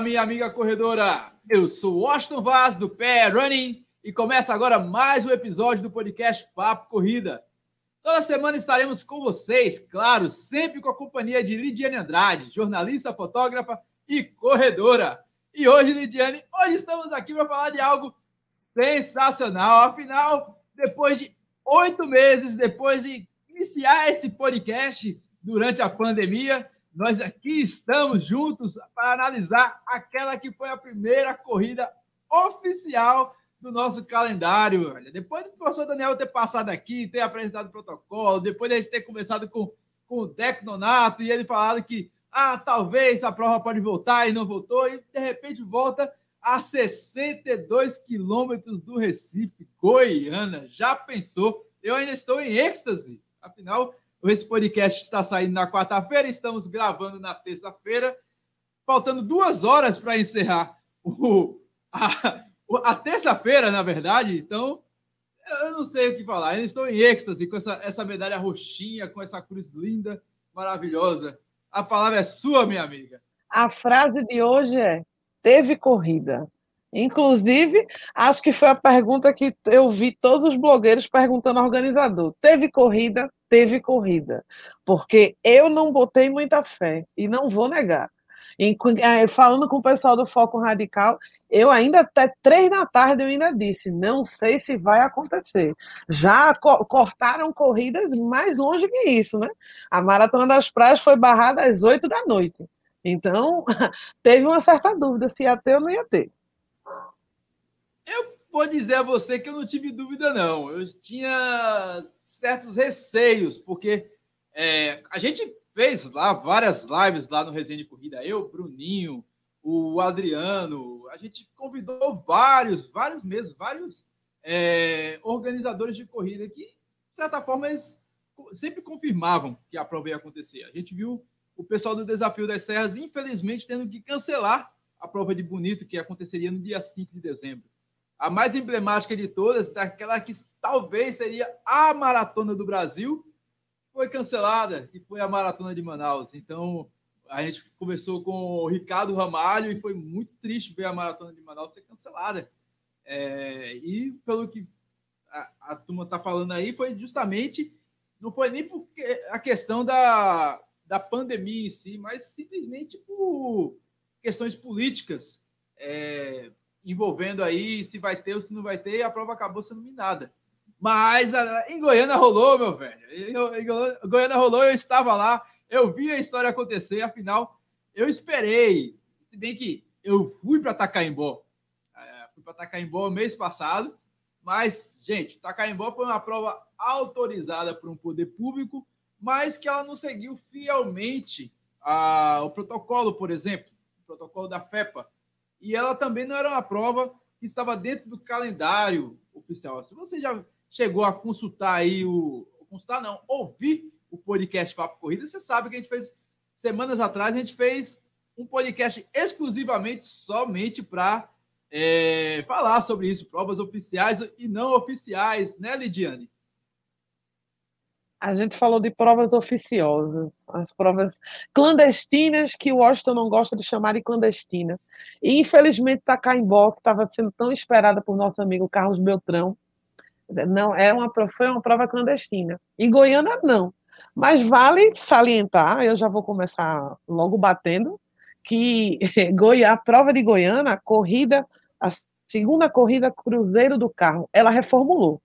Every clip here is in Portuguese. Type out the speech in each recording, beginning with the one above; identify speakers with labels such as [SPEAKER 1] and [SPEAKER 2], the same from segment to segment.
[SPEAKER 1] minha amiga corredora. Eu sou Washington Vaz, do Pé Running, e começa agora mais um episódio do podcast Papo Corrida. Toda semana estaremos com vocês, claro, sempre com a companhia de Lidiane Andrade, jornalista, fotógrafa e corredora. E hoje, Lidiane, hoje estamos aqui para falar de algo sensacional. Afinal, depois de oito meses, depois de iniciar esse podcast durante a pandemia, nós aqui estamos juntos para analisar aquela que foi a primeira corrida oficial do nosso calendário. Depois do professor Daniel ter passado aqui, ter apresentado o protocolo, depois de a gente ter conversado com, com o Deco Nonato e ele falado que ah, talvez a prova pode voltar e não voltou, e de repente volta a 62 quilômetros do Recife, Goiânia. Já pensou? Eu ainda estou em êxtase. Afinal, esse podcast está saindo na quarta-feira, estamos gravando na terça-feira, faltando duas horas para encerrar o, a, a terça-feira, na verdade. Então, eu não sei o que falar. Eu estou em êxtase com essa, essa medalha roxinha, com essa cruz linda, maravilhosa. A palavra é sua, minha amiga.
[SPEAKER 2] A frase de hoje é: teve corrida. Inclusive, acho que foi a pergunta que eu vi todos os blogueiros perguntando ao organizador: teve corrida? Teve corrida. Porque eu não botei muita fé e não vou negar. Eh, falando com o pessoal do Foco Radical, eu ainda até três da tarde eu ainda disse, não sei se vai acontecer. Já co cortaram corridas mais longe que isso, né? A Maratona das Praias foi barrada às oito da noite. Então, teve uma certa dúvida se ia ter ou não ia ter.
[SPEAKER 1] Vou dizer a você que eu não tive dúvida, não. Eu tinha certos receios, porque é, a gente fez lá várias lives lá no Resenha de Corrida. Eu, Bruninho, o Adriano, a gente convidou vários, vários mesmo, vários é, organizadores de corrida que, de certa forma, eles sempre confirmavam que a prova ia acontecer. A gente viu o pessoal do Desafio das Serras, infelizmente, tendo que cancelar a prova de Bonito, que aconteceria no dia 5 de dezembro. A mais emblemática de todas, daquela que talvez seria a maratona do Brasil, foi cancelada, que foi a maratona de Manaus. Então, a gente conversou com o Ricardo Ramalho e foi muito triste ver a maratona de Manaus ser cancelada. É, e pelo que a, a turma está falando aí, foi justamente, não foi nem porque a questão da, da pandemia em si, mas simplesmente por questões políticas. É, envolvendo aí se vai ter ou se não vai ter, e a prova acabou sendo minada. Mas em Goiânia rolou, meu velho. Em Goiânia rolou, eu estava lá, eu vi a história acontecer, afinal, eu esperei. Se bem que eu fui para Tacaimbó. É, fui para Tacaimbó mês passado, mas, gente, Tacaimbó foi uma prova autorizada por um poder público, mas que ela não seguiu fielmente a, o protocolo, por exemplo, o protocolo da FEPA e ela também não era uma prova que estava dentro do calendário oficial. Se você já chegou a consultar aí o. Consultar não, ouvir o podcast Papo Corrida, você sabe que a gente fez semanas atrás, a gente fez um podcast exclusivamente somente para é, falar sobre isso, provas oficiais e não oficiais, né, Lidiane?
[SPEAKER 2] A gente falou de provas oficiosas, as provas clandestinas que o Washington não gosta de chamar de clandestina. E, infelizmente, Tacaimbó, que estava sendo tão esperada por nosso amigo Carlos Beltrão, não é uma, foi uma prova clandestina. E Goiânia, não. Mas vale salientar, eu já vou começar logo batendo, que a prova de Goiânia, a corrida, a segunda corrida Cruzeiro do Carro, ela reformulou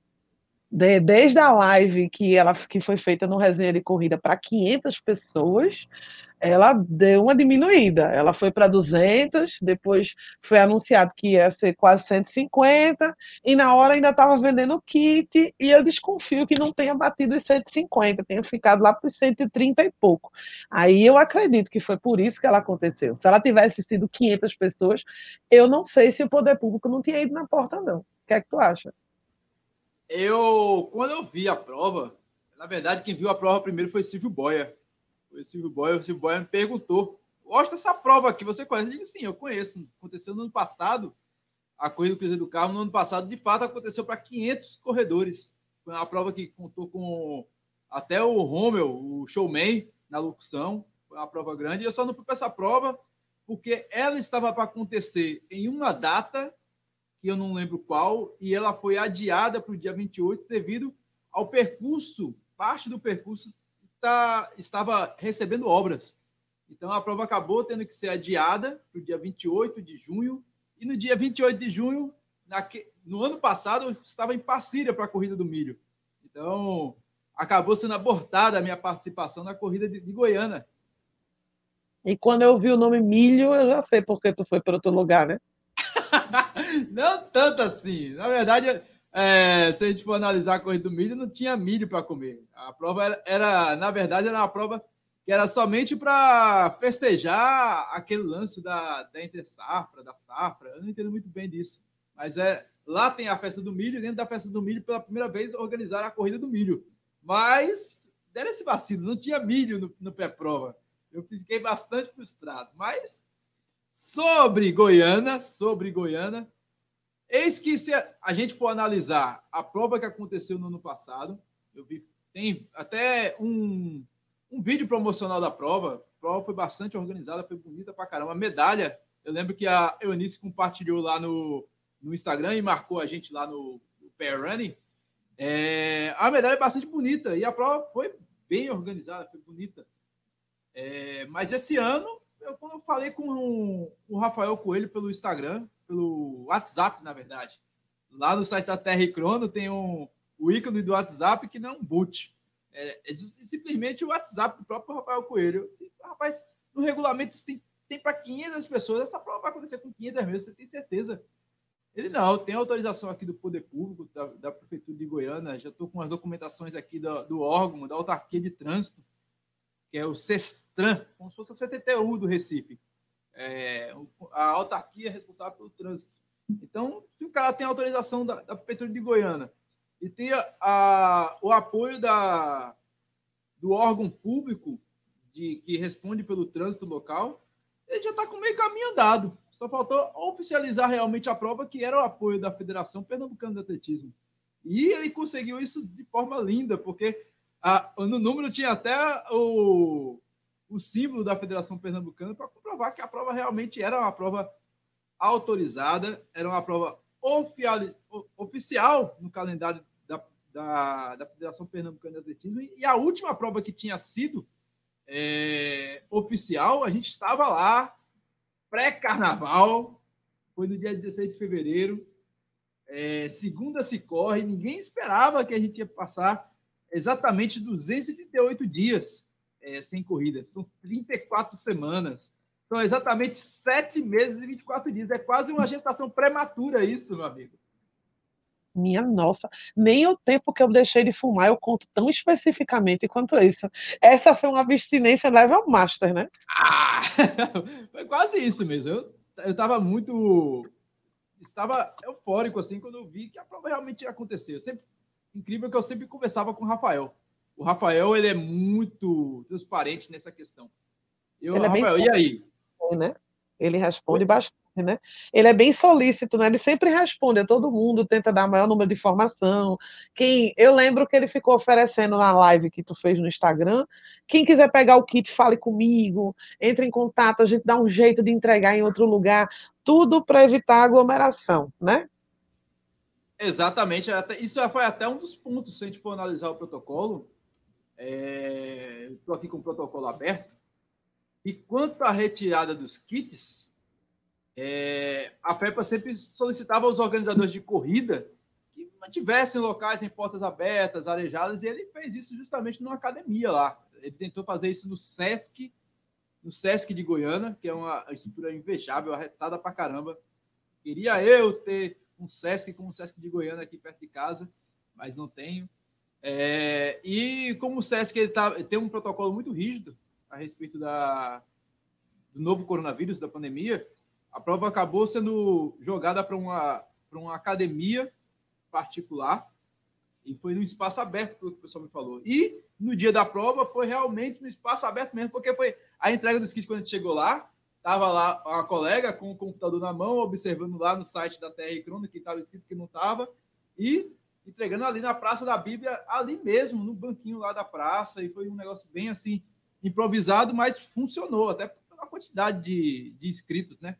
[SPEAKER 2] de, desde a live que ela que foi feita no resenha de corrida para 500 pessoas, ela deu uma diminuída. Ela foi para 200, depois foi anunciado que ia ser quase 150, e na hora ainda estava vendendo kit, e eu desconfio que não tenha batido os 150, tenha ficado lá para os 130 e pouco. Aí eu acredito que foi por isso que ela aconteceu. Se ela tivesse sido 500 pessoas, eu não sei se o poder público não tinha ido na porta, não. O que é que tu acha?
[SPEAKER 1] Eu, quando eu vi a prova, na verdade, quem viu a prova primeiro foi Silvio Boia. Foi Silvio Boia, o Silvio Boia me perguntou: gosta dessa prova aqui, você conhece? Eu digo sim, eu conheço. Aconteceu no ano passado, a corrida do Cruzeiro do Carro, no ano passado, de fato, aconteceu para 500 corredores. Foi uma prova que contou com até o Rommel, o showman, na locução. foi uma prova grande. Eu só não fui para essa prova porque ela estava para acontecer em uma data, que eu não lembro qual, e ela foi adiada para o dia 28 devido ao percurso, parte do percurso está, estava recebendo obras. Então a prova acabou tendo que ser adiada para o dia 28 de junho, e no dia 28 de junho, naque, no ano passado, eu estava em Passíria para a corrida do milho. Então, acabou sendo abortada a minha participação na corrida de, de Goiânia.
[SPEAKER 2] E quando eu vi o nome Milho, eu já sei porque tu foi para outro lugar, né?
[SPEAKER 1] não tanto assim. Na verdade, é, se a gente for analisar a corrida do milho, não tinha milho para comer. A prova era, era, na verdade, era uma prova que era somente para festejar aquele lance da, da entre safra, da safra. Eu não entendo muito bem disso. Mas é lá tem a festa do milho, dentro da festa do milho, pela primeira vez, organizaram a corrida do milho. Mas deram esse vacilo, não tinha milho no, no pré-prova. Eu fiquei bastante frustrado. Mas sobre Goiânia, sobre Goiânia, eis que se a gente for analisar a prova que aconteceu no ano passado, eu vi, tem até um, um vídeo promocional da prova. A prova foi bastante organizada, foi bonita pra caramba. A medalha, eu lembro que a Eunice compartilhou lá no, no Instagram e marcou a gente lá no, no Pair Running. É, a medalha é bastante bonita e a prova foi bem organizada, foi bonita. É, mas esse ano, eu, quando eu falei com o Rafael Coelho pelo Instagram, pelo WhatsApp, na verdade, lá no site da Terra Crono tem um, o ícone do WhatsApp que não é um boot. É, é simplesmente o WhatsApp do próprio Rafael Coelho. Assim, rapaz, no regulamento tem, tem para 500 pessoas, essa prova vai acontecer com 500 mesmo, você tem certeza. Ele não, tem autorização aqui do Poder Público, da, da Prefeitura de Goiânia, já estou com as documentações aqui do, do, órgão, da autarquia de trânsito, que é o CESTRAN, como se fosse a CTTU do Recife. É, a autarquia é responsável pelo trânsito. Então, se o cara tem autorização da, da Prefeitura de Goiânia e tem a, a, o apoio da, do órgão público de, que responde pelo trânsito local, ele já está com meio caminho andado. Só faltou oficializar realmente a prova, que era o apoio da Federação Pernambucana de Atletismo. E ele conseguiu isso de forma linda, porque a, no número tinha até o, o símbolo da Federação Pernambucana para comprovar que a prova realmente era uma prova autorizada, era uma prova oficial, no calendário da, da, da, Federação Pernambucana de Atletismo. E a última prova que tinha sido é, oficial, a gente estava lá pré-carnaval, foi no dia 16 de fevereiro. É, segunda se corre, ninguém esperava que a gente ia passar exatamente 238 dias é, sem corrida. São 34 semanas. São exatamente 7 meses e 24 dias. É quase uma gestação prematura isso, meu amigo.
[SPEAKER 2] Minha nossa, nem o tempo que eu deixei de fumar eu conto tão especificamente quanto isso. Essa foi uma abstinência level master, né?
[SPEAKER 1] Ah, foi quase isso mesmo. Eu, eu estava muito. Estava eufórico assim quando eu vi que a prova realmente ia acontecer. Eu sempre, incrível que eu sempre conversava com o Rafael. O Rafael ele é muito transparente nessa questão.
[SPEAKER 2] Eu, ele é Rafael, bem e aí? Né? Ele responde bastante né? Ele é bem solícito, né? Ele sempre responde a todo mundo, tenta dar o maior número de informação. Quem, eu lembro que ele ficou oferecendo na live que tu fez no Instagram. Quem quiser pegar o kit, fale comigo, entre em contato, a gente dá um jeito de entregar em outro lugar, tudo para evitar aglomeração, né?
[SPEAKER 1] Exatamente, isso foi até um dos pontos, se a gente for analisar o protocolo. É, Estou aqui com o protocolo aberto. E quanto à retirada dos kits, é, a FEPA sempre solicitava aos organizadores de corrida que mantivessem locais em portas abertas, arejadas, e ele fez isso justamente numa academia lá. Ele tentou fazer isso no SESC, no SESC de Goiânia, que é uma estrutura invejável, arretada pra caramba. Queria eu ter um SESC como o SESC de Goiânia aqui perto de casa, mas não tenho. É, e como o SESC ele tá, tem um protocolo muito rígido a respeito da, do novo coronavírus, da pandemia, a prova acabou sendo jogada para uma, uma academia particular e foi no espaço aberto, pelo que o pessoal me falou. E no dia da prova foi realmente no espaço aberto mesmo, porque foi a entrega dos kits quando a gente chegou lá. Tava lá a colega com o computador na mão, observando lá no site da TR Crono que estava escrito que não estava, e entregando ali na Praça da Bíblia, ali mesmo, no banquinho lá da praça, e foi um negócio bem assim improvisado, mas funcionou, até pela quantidade de, de inscritos, né?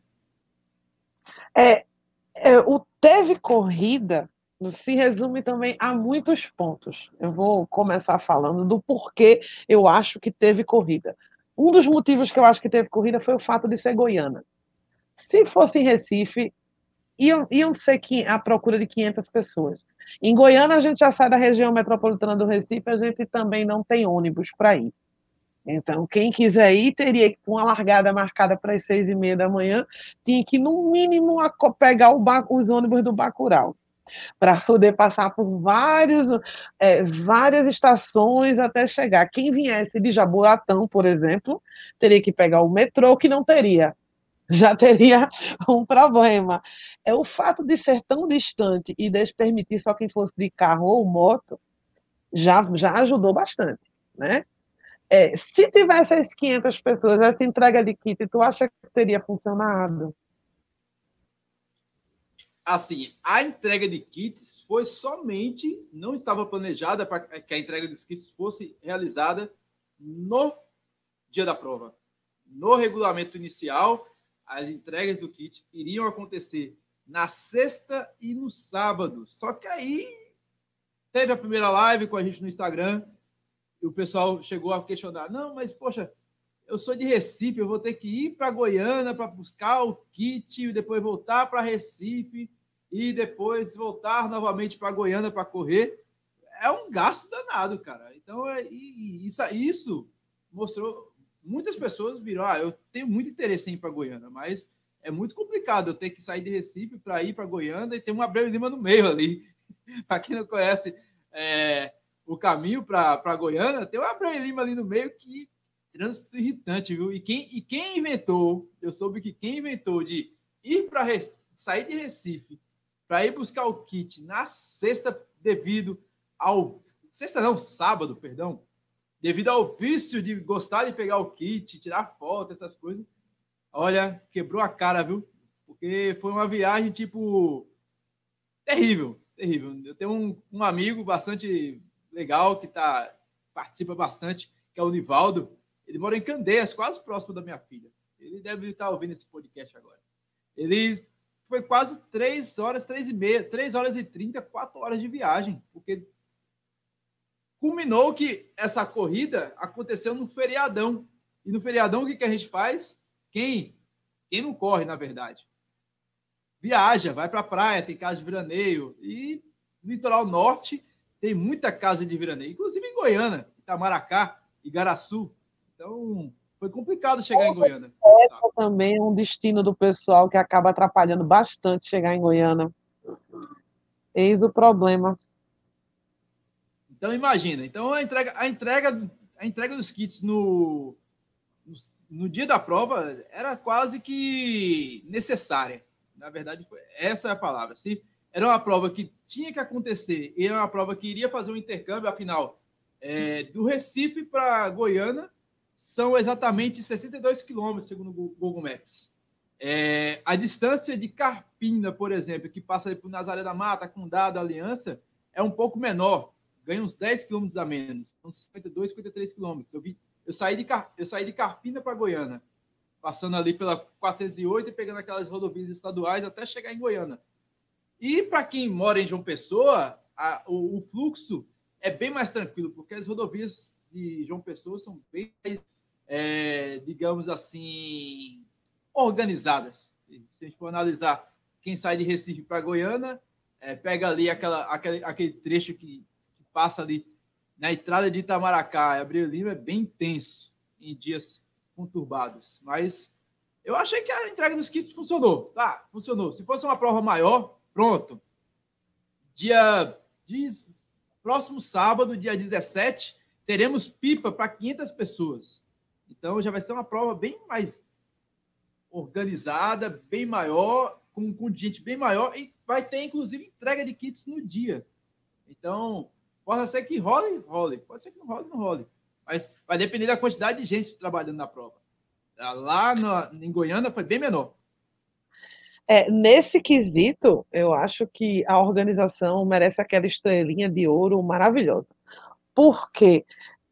[SPEAKER 2] É, é, o teve corrida se resume também a muitos pontos. Eu vou começar falando do porquê eu acho que teve corrida. Um dos motivos que eu acho que teve corrida foi o fato de ser goiana. Se fosse em Recife, iam, iam ser a procura de 500 pessoas. Em Goiânia, a gente já sai da região metropolitana do Recife, a gente também não tem ônibus para ir. Então, quem quiser ir, teria que, com uma largada marcada para as seis e meia da manhã, tinha que, no mínimo, pegar os ônibus do Bacurau para poder passar por vários, é, várias estações até chegar. Quem viesse de Jaboatão, por exemplo, teria que pegar o metrô, que não teria. Já teria um problema. É o fato de ser tão distante e de permitir só quem fosse de carro ou moto, já, já ajudou bastante, né? É, se tivesse as 500 pessoas, essa entrega de kit, tu acha que teria funcionado?
[SPEAKER 1] Assim, a entrega de kits foi somente, não estava planejada para que a entrega dos kits fosse realizada no dia da prova. No regulamento inicial, as entregas do kit iriam acontecer na sexta e no sábado. Só que aí teve a primeira live com a gente no Instagram e o pessoal chegou a questionar: não, mas poxa, eu sou de Recife, eu vou ter que ir para Goiânia para buscar o kit depois voltar para Recife e depois voltar novamente para Goiânia para correr, é um gasto danado, cara. Então, é, e, isso, isso mostrou. Muitas pessoas viram, ah, eu tenho muito interesse em ir para Goiânia, mas é muito complicado eu ter que sair de Recife para ir para Goiânia e ter um Abreu Lima no meio ali. para quem não conhece é, o caminho para Goiânia, tem um Abreu Lima ali no meio que trânsito irritante, viu? E quem, e quem inventou, eu soube que quem inventou de ir para sair de Recife para ir buscar o kit na sexta, devido ao. Sexta não, sábado, perdão. Devido ao vício de gostar de pegar o kit, tirar foto, essas coisas. Olha, quebrou a cara, viu? Porque foi uma viagem, tipo. Terrível, terrível. Eu tenho um, um amigo bastante legal que tá, participa bastante, que é o Nivaldo. Ele mora em Candeias, quase próximo da minha filha. Ele deve estar ouvindo esse podcast agora. Ele foi quase três horas, três e meia, três horas e trinta, quatro horas de viagem, porque culminou que essa corrida aconteceu no feriadão. E no feriadão, o que, que a gente faz? Quem, quem não corre, na verdade, viaja, vai para a praia, tem casa de veraneio. E no litoral norte tem muita casa de veraneio, inclusive em Goiânia, Itamaracá, Igaraçu. Então, foi complicado chegar em Goiânia.
[SPEAKER 2] Essa também é um destino do pessoal que acaba atrapalhando bastante chegar em Goiânia. Eis o problema.
[SPEAKER 1] Então imagina, então a entrega, a entrega, a entrega dos kits no, no, no dia da prova era quase que necessária. Na verdade, essa é a palavra. Se era uma prova que tinha que acontecer, e era uma prova que iria fazer um intercâmbio, afinal, é, do Recife para Goiânia, são exatamente 62 quilômetros, segundo o Google Maps. É, a distância de Carpina, por exemplo, que passa por Nazaré da Mata, Condado, Aliança, é um pouco menor, ganha uns 10 quilômetros a menos, são 52, 53 quilômetros. Eu, eu, saí de, eu saí de Carpina para Goiânia, passando ali pela 408 e pegando aquelas rodovias estaduais até chegar em Goiânia. E para quem mora em João Pessoa, a, o, o fluxo é bem mais tranquilo, porque as rodovias de João Pessoa são bem, é, digamos assim, organizadas. Se a gente for analisar quem sai de Recife para Goiânia, é, pega ali aquela, aquele, aquele trecho que, que, passa ali na entrada de Itamaracá Abril Lima é bem intenso em dias conturbados. Mas eu achei que a entrega dos kits funcionou. Tá, funcionou. Se fosse uma prova maior, pronto. Dia 10, próximo sábado, dia 17, teremos pipa para 500 pessoas. Então já vai ser uma prova bem mais organizada, bem maior, com um contingente bem maior e vai ter inclusive entrega de kits no dia. Então, pode ser que role, role. Pode ser que não role, não role. Mas vai depender da quantidade de gente trabalhando na prova. Lá no, em Goiânia foi bem menor.
[SPEAKER 2] É, nesse quesito, eu acho que a organização merece aquela estrelinha de ouro maravilhosa. Porque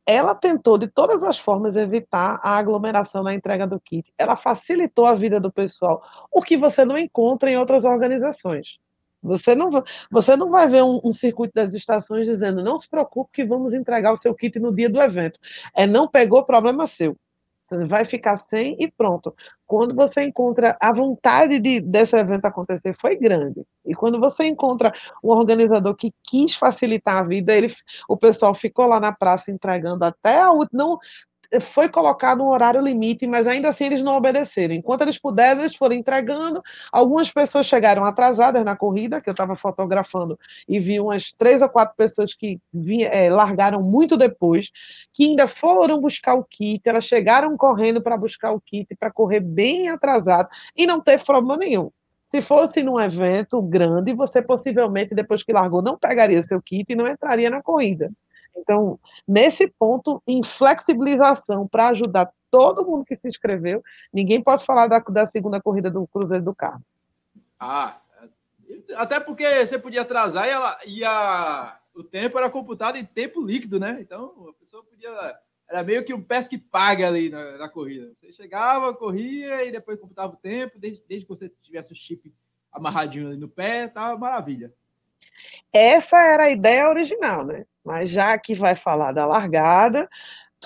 [SPEAKER 2] ela tentou de todas as formas evitar a aglomeração na entrega do kit. Ela facilitou a vida do pessoal, o que você não encontra em outras organizações. Você não, você não vai ver um, um, circuito das estações dizendo não se preocupe que vamos entregar o seu kit no dia do evento. É não pegou, problema seu vai ficar sem e pronto. Quando você encontra a vontade de, desse evento acontecer foi grande. E quando você encontra um organizador que quis facilitar a vida, ele, o pessoal ficou lá na praça entregando até a não foi colocado um horário limite, mas ainda assim eles não obedeceram. Enquanto eles puderam, eles foram entregando. Algumas pessoas chegaram atrasadas na corrida, que eu estava fotografando, e vi umas três ou quatro pessoas que vinha, é, largaram muito depois, que ainda foram buscar o kit, elas chegaram correndo para buscar o kit, para correr bem atrasado, e não teve problema nenhum. Se fosse num evento grande, você possivelmente, depois que largou, não pegaria seu kit e não entraria na corrida. Então, nesse ponto, em flexibilização para ajudar todo mundo que se inscreveu, ninguém pode falar da, da segunda corrida do Cruzeiro do Carmo.
[SPEAKER 1] Ah, até porque você podia atrasar e, ela, e a, o tempo era computado em tempo líquido, né? Então, a pessoa podia. Era meio que um pesca que paga ali na, na, corrida. Você chegava, corria e depois computava o tempo, desde, desde que você tivesse o chip amarradinho ali no pé, tava maravilha.
[SPEAKER 2] Essa era a ideia original, né? Mas já que vai falar da largada,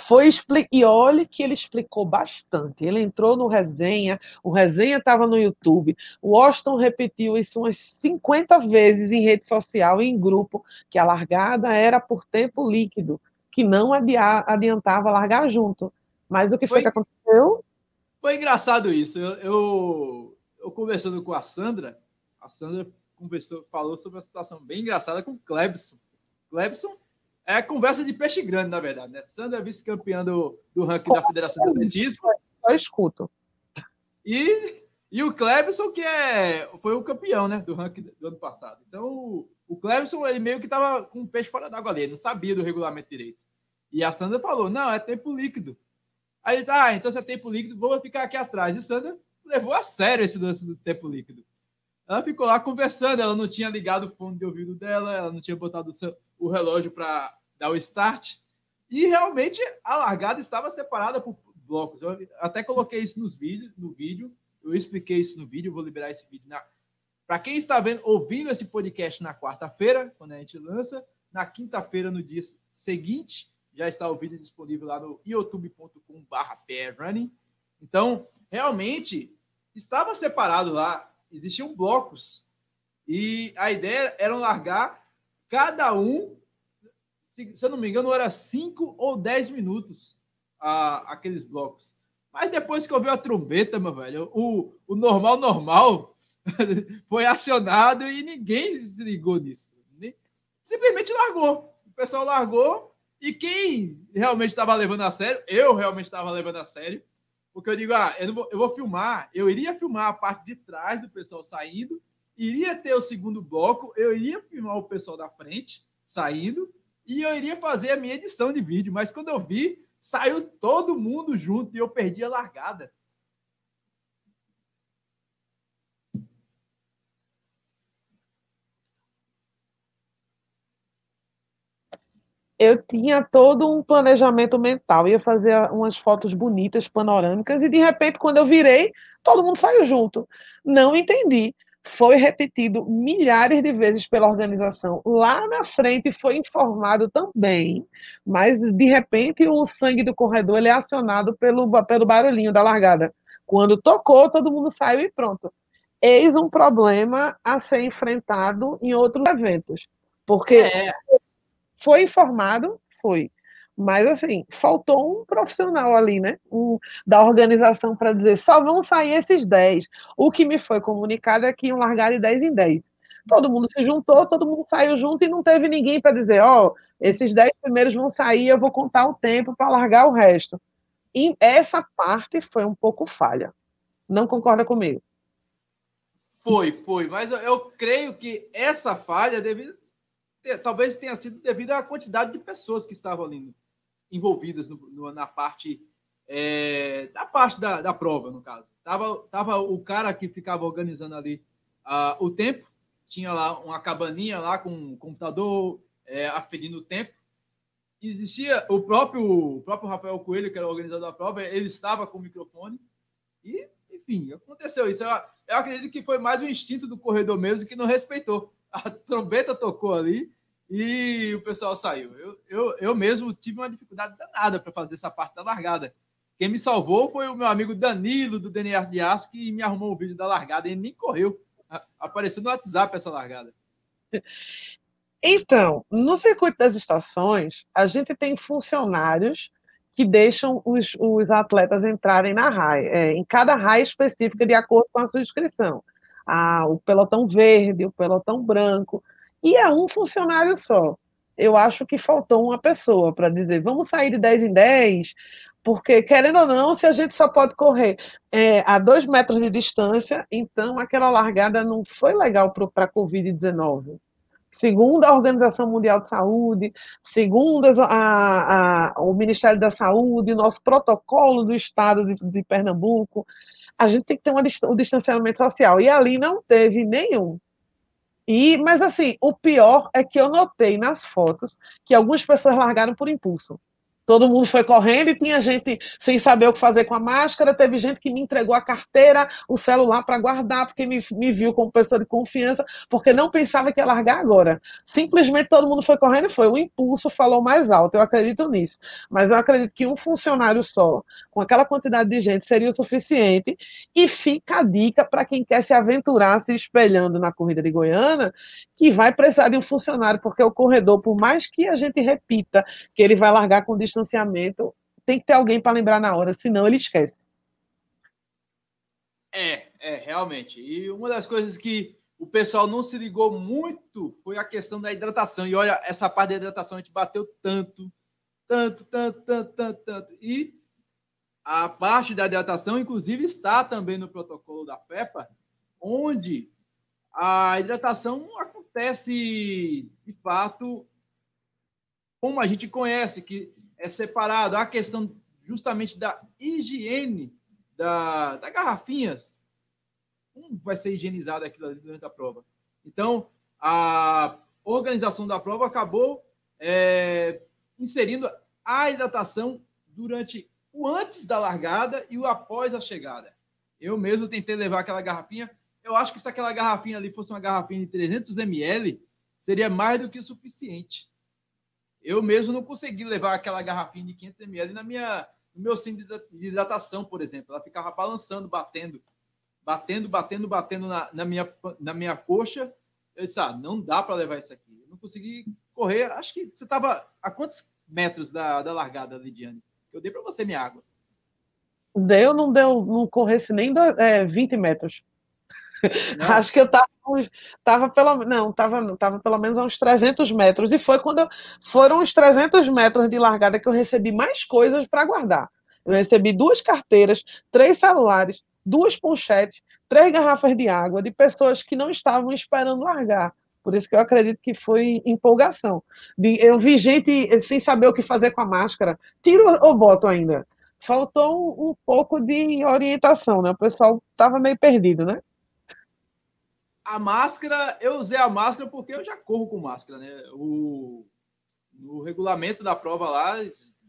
[SPEAKER 2] foi e olhe que ele explicou bastante. Ele entrou no resenha, o resenha estava no YouTube. O Austin repetiu isso umas 50 vezes em rede social e em grupo, que a largada era por tempo líquido, que não adiantava largar junto. Mas o que foi, foi que aconteceu?
[SPEAKER 1] Foi engraçado isso. Eu, eu, eu conversando com a Sandra, a Sandra conversou, falou sobre uma situação bem engraçada com o Clebson. Clebson é conversa de peixe grande, na verdade, né? Sandra é vice-campeã do, do ranking da Federação de Atletismo.
[SPEAKER 2] Eu escuto.
[SPEAKER 1] E, e o Clebson, que é, foi o campeão né, do ranking do ano passado. Então, o, o Clebson, ele meio que estava com o peixe fora d'água ali, ele não sabia do regulamento direito. E a Sandra falou: não, é tempo líquido. Aí ele tá, ah, então se é tempo líquido, vou ficar aqui atrás. E Sandra levou a sério esse lance do tempo líquido. Ela ficou lá conversando, ela não tinha ligado o fone de ouvido dela, ela não tinha botado o, relógio para dar o start. E realmente a largada estava separada por blocos. Eu até coloquei isso nos vídeos, no vídeo. Eu expliquei isso no vídeo, vou liberar esse vídeo na... para quem está vendo, ouvindo esse podcast na quarta-feira, quando a gente lança, na quinta-feira, no dia seguinte, já está o vídeo disponível lá no youtube.com/running. Então, realmente estava separado lá, existiam blocos e a ideia era largar cada um se eu não me engano, era 5 ou 10 minutos a, aqueles blocos. Mas depois que eu vi a trombeta, meu velho, o, o normal, normal foi acionado e ninguém se ligou nisso. Simplesmente largou. O pessoal largou e quem realmente estava levando a sério, eu realmente estava levando a sério, porque eu digo, ah, eu, vou, eu vou filmar, eu iria filmar a parte de trás do pessoal saindo, iria ter o segundo bloco, eu iria filmar o pessoal da frente saindo, e eu iria fazer a minha edição de vídeo, mas quando eu vi, saiu todo mundo junto e eu perdi a largada.
[SPEAKER 2] Eu tinha todo um planejamento mental, ia fazer umas fotos bonitas, panorâmicas, e de repente, quando eu virei, todo mundo saiu junto. Não entendi foi repetido milhares de vezes pela organização. Lá na frente foi informado também, mas de repente o sangue do corredor é acionado pelo, pelo barulhinho da largada. Quando tocou, todo mundo saiu e pronto. Eis um problema a ser enfrentado em outros eventos. Porque é. Foi informado, foi. Mas, assim, faltou um profissional ali, né? Um, da organização para dizer só vão sair esses 10. O que me foi comunicado é que iam largar de 10 em 10. Todo mundo se juntou, todo mundo saiu junto e não teve ninguém para dizer: ó, oh, esses 10 primeiros vão sair, eu vou contar o tempo para largar o resto. E essa parte foi um pouco falha. Não concorda comigo?
[SPEAKER 1] Foi, foi. Mas eu, eu creio que essa falha devido, talvez tenha sido devido à quantidade de pessoas que estavam ali envolvidas no, no, na parte é, da parte da, da prova, no caso. Tava, tava o cara que ficava organizando ali uh, o tempo, tinha lá uma cabaninha lá com um computador é, aferindo o tempo. existia o próprio, o próprio Rafael Coelho, que era o organizador da prova, ele estava com o microfone e, enfim, aconteceu isso. Eu, eu acredito que foi mais um instinto do corredor mesmo que não respeitou. A trombeta tocou ali e o pessoal saiu. Eu, eu, eu mesmo tive uma dificuldade danada para fazer essa parte da largada. Quem me salvou foi o meu amigo Danilo, do DNA de Aço, que me arrumou o vídeo da largada e nem correu. Apareceu no WhatsApp essa largada.
[SPEAKER 2] Então, no circuito das estações, a gente tem funcionários que deixam os, os atletas entrarem na raia, é, em cada raia específica de acordo com a sua inscrição. Ah, o pelotão verde, o pelotão branco, e é um funcionário só. Eu acho que faltou uma pessoa para dizer, vamos sair de 10 em 10, porque, querendo ou não, se a gente só pode correr é, a dois metros de distância, então aquela largada não foi legal para a Covid-19 segundo a Organização Mundial de Saúde, segundo a, a, o Ministério da Saúde, nosso protocolo do Estado de, de Pernambuco, a gente tem que ter uma, um distanciamento social. E ali não teve nenhum. E, mas assim, o pior é que eu notei nas fotos que algumas pessoas largaram por impulso. Todo mundo foi correndo e tinha gente sem saber o que fazer com a máscara. Teve gente que me entregou a carteira, o celular para guardar, porque me, me viu como pessoa de confiança, porque não pensava que ia largar agora. Simplesmente todo mundo foi correndo e foi. O impulso falou mais alto. Eu acredito nisso. Mas eu acredito que um funcionário só, com aquela quantidade de gente, seria o suficiente. E fica a dica para quem quer se aventurar se espelhando na corrida de Goiânia, que vai precisar de um funcionário, porque o corredor, por mais que a gente repita que ele vai largar com distanciamento, tem que ter alguém para lembrar na hora, senão ele esquece.
[SPEAKER 1] É, é, realmente. E uma das coisas que o pessoal não se ligou muito foi a questão da hidratação. E olha, essa parte da hidratação a gente bateu tanto, tanto, tanto, tanto, tanto, tanto. E a parte da hidratação, inclusive, está também no protocolo da FEPA, onde a hidratação acontece de fato como a gente conhece, que é separado. A questão justamente da higiene da, da garrafinha. Como vai ser higienizado aquilo ali durante a prova? Então, a organização da prova acabou é, inserindo a hidratação durante o antes da largada e o após a chegada. Eu mesmo tentei levar aquela garrafinha. Eu acho que se aquela garrafinha ali fosse uma garrafinha de 300 ml, seria mais do que suficiente. Eu mesmo não consegui levar aquela garrafinha de 500 ml na minha, no meu cinto de hidratação, por exemplo. Ela ficava balançando, batendo, batendo, batendo, batendo na, na minha, na minha coxa. Eu disse, ah, não dá para levar isso aqui. Eu não consegui correr. Acho que você estava a quantos metros da, da largada, Lidiane? Eu dei para você minha água.
[SPEAKER 2] Deu, não deu, não corresse nem do, é, 20 metros. Acho que eu estava tava pelo não tava, tava pelo menos a uns 300 metros e foi quando eu, foram os 300 metros de largada que eu recebi mais coisas para guardar. Eu recebi duas carteiras, três celulares, duas ponchetes, três garrafas de água de pessoas que não estavam esperando largar. Por isso que eu acredito que foi empolgação. De, eu vi gente sem saber o que fazer com a máscara. Tiro ou boto ainda? Faltou um, um pouco de orientação, né? O pessoal estava meio perdido, né?
[SPEAKER 1] A máscara, eu usei a máscara porque eu já corro com máscara, né? O, no regulamento da prova lá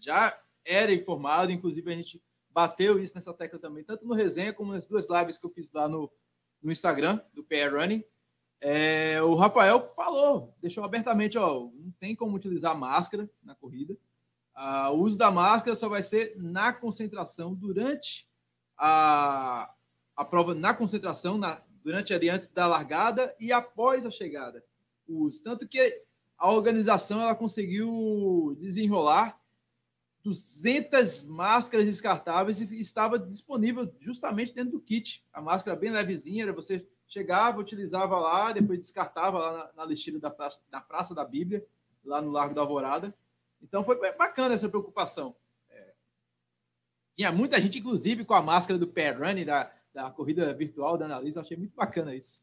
[SPEAKER 1] já era informado, inclusive a gente bateu isso nessa tecla também, tanto no resenha como nas duas lives que eu fiz lá no, no Instagram do PR Running. É, o Rafael falou, deixou abertamente, ó, não tem como utilizar máscara na corrida. Ah, o uso da máscara só vai ser na concentração durante a, a prova, na concentração, na, durante ali antes da largada e após a chegada. Os, tanto que a organização ela conseguiu desenrolar 200 máscaras descartáveis e estava disponível justamente dentro do kit. A máscara bem levezinha, era você chegava, utilizava lá, depois descartava lá na, na lixeira da praça, da praça da Bíblia, lá no Largo da Alvorada. Então foi bacana essa preocupação. É, tinha muita gente, inclusive, com a máscara do pé running, da, da corrida virtual da Analisa. Achei muito bacana isso.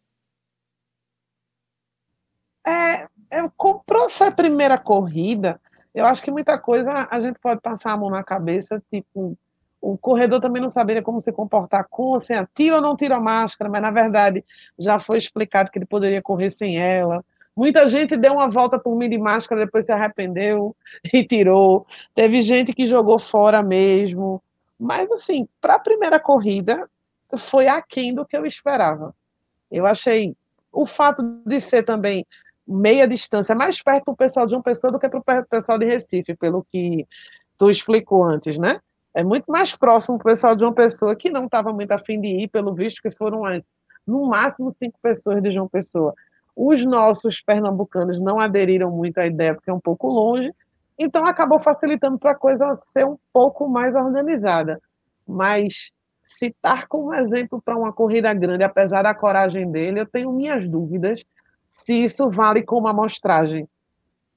[SPEAKER 2] É, eu comprou essa primeira corrida. Eu acho que muita coisa a gente pode passar a mão na cabeça, tipo, o corredor também não saberia como se comportar com, sem tira ou não tira a máscara, mas na verdade já foi explicado que ele poderia correr sem ela. Muita gente deu uma volta por mim de máscara, depois se arrependeu e tirou. Teve gente que jogou fora mesmo. Mas, assim, para a primeira corrida, foi aquém do que eu esperava. Eu achei o fato de ser também meia distância, mais perto para o pessoal de uma pessoa do que para o pessoal de Recife, pelo que tu explicou antes, né? É muito mais próximo para o pessoal de uma pessoa que não estava muito afim de ir, pelo visto que foram as, no máximo cinco pessoas de João Pessoa. Os nossos pernambucanos não aderiram muito à ideia, porque é um pouco longe, então acabou facilitando para a coisa ser um pouco mais organizada. Mas citar como exemplo para uma corrida grande, apesar da coragem dele, eu tenho minhas dúvidas se isso vale como amostragem.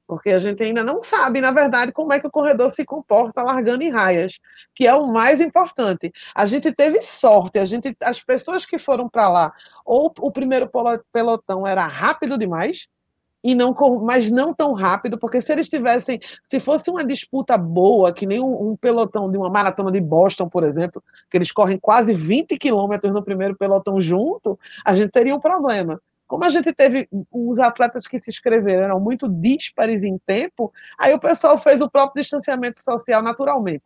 [SPEAKER 2] Porque a gente ainda não sabe, na verdade, como é que o corredor se comporta largando em raias, que é o mais importante. A gente teve sorte, a gente, as pessoas que foram para lá, ou o primeiro pelotão era rápido demais, e não mas não tão rápido, porque se eles tivessem, se fosse uma disputa boa, que nem um, um, pelotão de uma maratona de Boston, por exemplo, que eles correm quase 20 quilômetros no primeiro pelotão junto, a gente teria um problema. Como a gente teve os atletas que se inscreveram eram muito díspares em tempo, aí o pessoal fez o próprio distanciamento social naturalmente.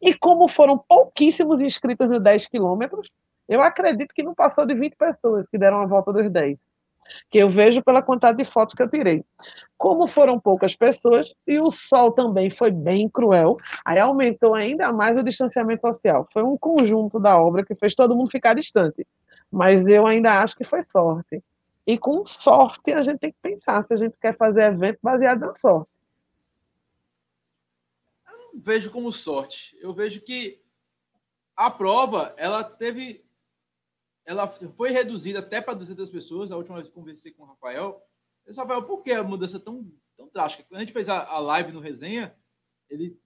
[SPEAKER 2] E como foram pouquíssimos inscritos no 10 quilômetros, eu acredito que não passou de 20 pessoas que deram a volta dos 10 que eu vejo pela quantidade de fotos que eu tirei. Como foram poucas pessoas e o sol também foi bem cruel, aí aumentou ainda mais o distanciamento social. Foi um conjunto da obra que fez todo mundo ficar distante. Mas eu ainda acho que foi sorte. E com sorte, a gente tem que pensar se a gente quer fazer evento baseado na sorte.
[SPEAKER 1] Eu não vejo como sorte. Eu vejo que a prova, ela teve. Ela foi reduzida até para 200 pessoas. A última vez que conversei com o Rafael. Eu disse, Rafael, por que a mudança tão, tão drástica? Quando a gente fez a, a live no resenha, ele,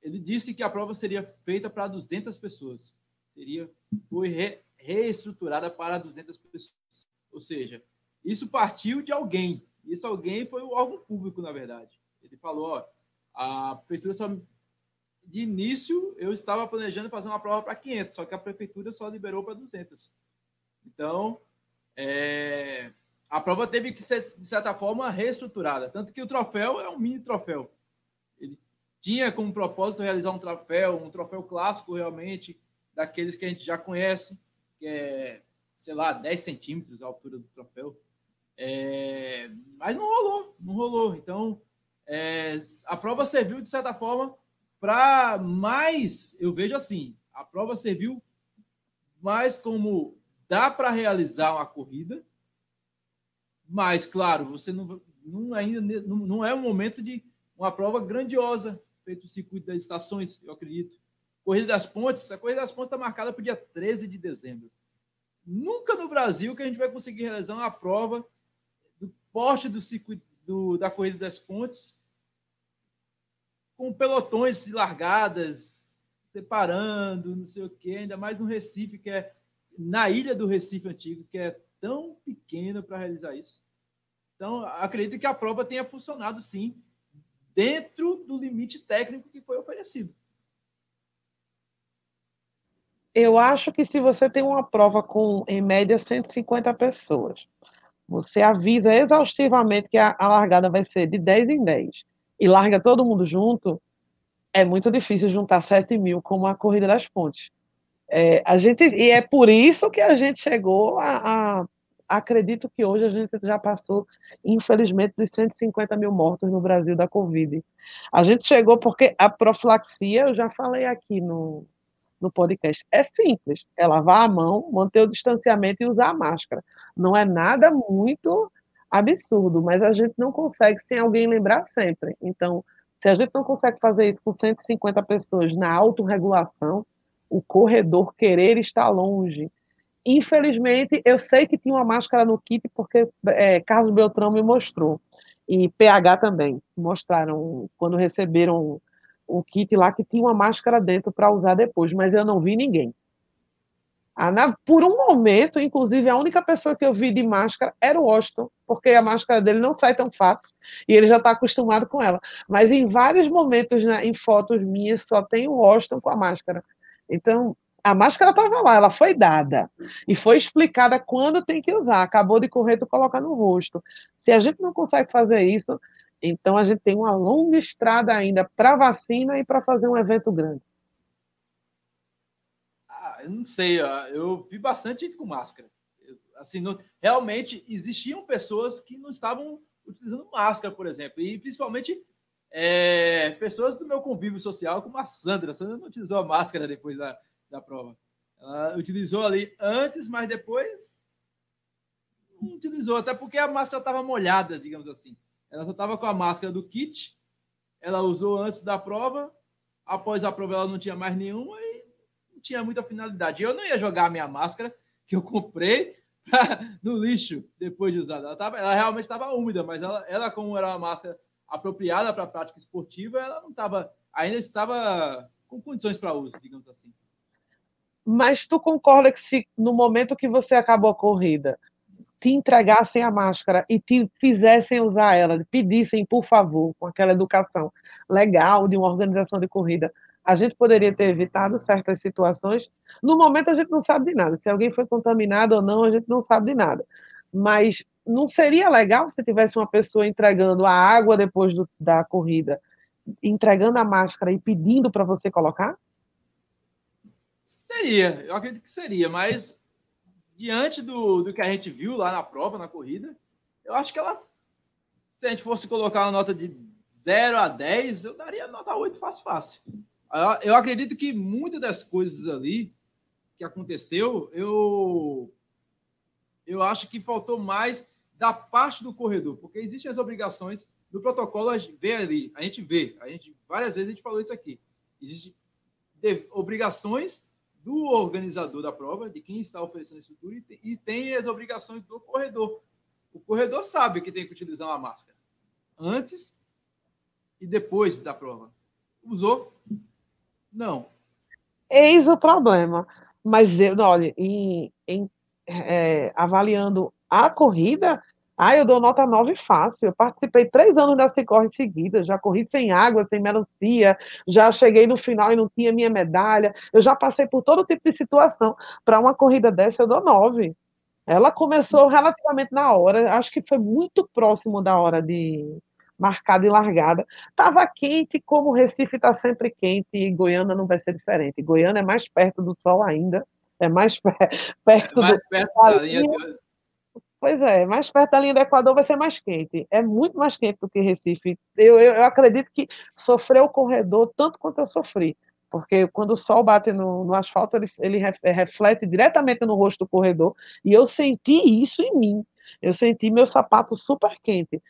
[SPEAKER 1] ele disse que a prova seria feita para 200 pessoas. Seria, foi re, reestruturada para 200 pessoas. Ou seja, isso partiu de alguém. Esse alguém foi o órgão público, na verdade. Ele falou: ó, a prefeitura só. De início, eu estava planejando fazer uma prova para 500, só que a prefeitura só liberou para 200. Então, é, a prova teve que ser, de certa forma, reestruturada. Tanto que o troféu é um mini troféu. Ele tinha como propósito realizar um troféu, um troféu clássico realmente, daqueles que a gente já conhece, que é sei lá, 10 centímetros a altura do troféu. É, mas não rolou, não rolou. Então, é, a prova serviu, de certa forma, para mais. Eu vejo assim: a prova serviu mais como dá para realizar uma corrida, mas, claro, você não, não ainda não, não é um momento de uma prova grandiosa, feito o circuito das estações, eu acredito. Corrida das Pontes, a Corrida das Pontes está marcada para o dia 13 de dezembro. Nunca no Brasil que a gente vai conseguir realizar uma prova do porte do circuito do, da Corrida das Pontes com pelotões de largadas, separando, não sei o quê, ainda mais no Recife, que é na ilha do Recife Antigo, que é tão pequena para realizar isso. Então, acredito que a prova tenha funcionado sim, dentro do limite técnico que foi oferecido.
[SPEAKER 2] Eu acho que se você tem uma prova com, em média, 150 pessoas, você avisa exaustivamente que a, a largada vai ser de 10 em 10 e larga todo mundo junto, é muito difícil juntar 7 mil como a Corrida das Pontes. É, a gente, e é por isso que a gente chegou a, a, Acredito que hoje a gente já passou, infelizmente, dos 150 mil mortos no Brasil da Covid. A gente chegou porque a profilaxia, eu já falei aqui no, no podcast. É simples, é lavar a mão, manter o distanciamento e usar a máscara. Não é nada muito absurdo, mas a gente não consegue sem alguém lembrar sempre. Então, se a gente não consegue fazer isso com 150 pessoas na autorregulação, o corredor querer estar longe. Infelizmente, eu sei que tinha uma máscara no kit porque é, Carlos Beltrão me mostrou. E PH também mostraram quando receberam o kit lá que tinha uma máscara dentro para usar depois, mas eu não vi ninguém. Ah, por um momento, inclusive, a única pessoa que eu vi de máscara era o Washington, porque a máscara dele não sai tão fácil e ele já está acostumado com ela. Mas em vários momentos, né, em fotos minhas, só tem o Washington com a máscara. Então, A máscara estava lá, ela foi dada. E foi explicada quando tem que usar. Acabou de correr, tu coloca no rosto. Se a gente não consegue fazer isso, então a gente tem uma longa estrada ainda para vacina e para fazer um evento grande.
[SPEAKER 1] Eu não sei, eu vi bastante gente com máscara. Assim, não, realmente existiam pessoas que não estavam utilizando máscara, por exemplo, e principalmente é, pessoas do meu convívio social, como a Sandra. A Sandra não utilizou a máscara depois da, da prova. Ela utilizou ali antes, mas depois não utilizou, até porque a máscara estava molhada, digamos assim. Ela só estava com a máscara do kit, ela usou antes da prova, após a prova ela não tinha mais nenhuma e tinha muita finalidade. Eu não ia jogar a minha máscara, que eu comprei, no lixo depois de usada. Ela, tava, ela realmente estava úmida, mas ela, ela, como era uma máscara apropriada para prática esportiva, ela não estava, ainda estava com condições para uso, digamos assim.
[SPEAKER 2] Mas tu concorda que se no momento que você acabou a corrida, te entregassem a máscara e te fizessem usar ela, pedissem, por favor, com aquela educação legal de uma organização de corrida, a gente poderia ter evitado certas situações. No momento, a gente não sabe de nada. Se alguém foi contaminado ou não, a gente não sabe de nada. Mas não seria legal se tivesse uma pessoa entregando a água depois do, da corrida, entregando a máscara e pedindo para você colocar?
[SPEAKER 1] Seria, eu acredito que seria, mas diante do, do que a gente viu lá na prova, na corrida, eu acho que ela, se a gente fosse colocar uma nota de 0 a 10, eu daria nota 8 fácil, fácil. Eu acredito que muitas das coisas ali que aconteceu, eu, eu acho que faltou mais da parte do corredor, porque existem as obrigações do protocolo, a gente vê ali, a gente vê, a gente várias vezes a gente falou isso aqui. Existem obrigações do organizador da prova, de quem está oferecendo a estrutura, e tem as obrigações do corredor. O corredor sabe que tem que utilizar uma máscara antes e depois da prova. Usou? Não.
[SPEAKER 2] Eis o problema. Mas, eu, olha, em, em é, avaliando a corrida, ah, eu dou nota 9 fácil. Eu participei três anos da Cicorre seguida, já corri sem água, sem melancia, já cheguei no final e não tinha minha medalha. Eu já passei por todo tipo de situação. Para uma corrida dessa, eu dou 9. Ela começou relativamente na hora, acho que foi muito próximo da hora de marcada e largada. Estava quente, como o Recife está sempre quente, e Goiânia não vai ser diferente. Goiânia é mais perto do sol ainda, é mais perto, é mais do. Perto da linha Pois é, mais perto da linha do Equador vai ser mais quente. É muito mais quente do que Recife. Eu, eu, eu acredito que sofreu o corredor tanto quanto eu sofri. Porque quando o sol bate no, no asfalto, ele, ele reflete diretamente no rosto do corredor. E eu senti isso em mim. Eu senti meu sapato super quente.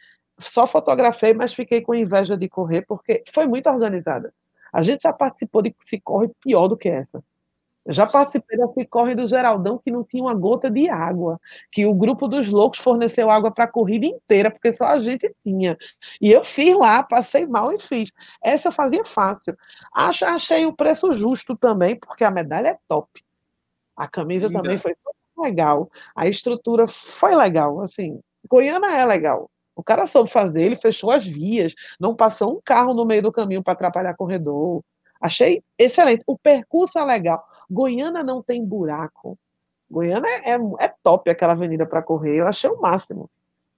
[SPEAKER 2] Só fotografei, mas fiquei com inveja de correr, porque foi muito organizada. A gente já participou de se corre pior do que essa. Eu já participei da corre do Geraldão que não tinha uma gota de água, que o grupo dos loucos forneceu água para a corrida inteira, porque só a gente tinha. E eu fiz lá, passei mal e fiz. Essa eu fazia fácil. Acho, achei o preço justo também, porque a medalha é top. A camisa Linda. também foi legal. A estrutura foi legal. Assim, Goiânia é legal. O cara soube fazer, ele fechou as vias, não passou um carro no meio do caminho para atrapalhar corredor. Achei excelente. O percurso é legal. Goiânia não tem buraco. Goiânia é, é, é top aquela avenida para correr. Eu achei o máximo.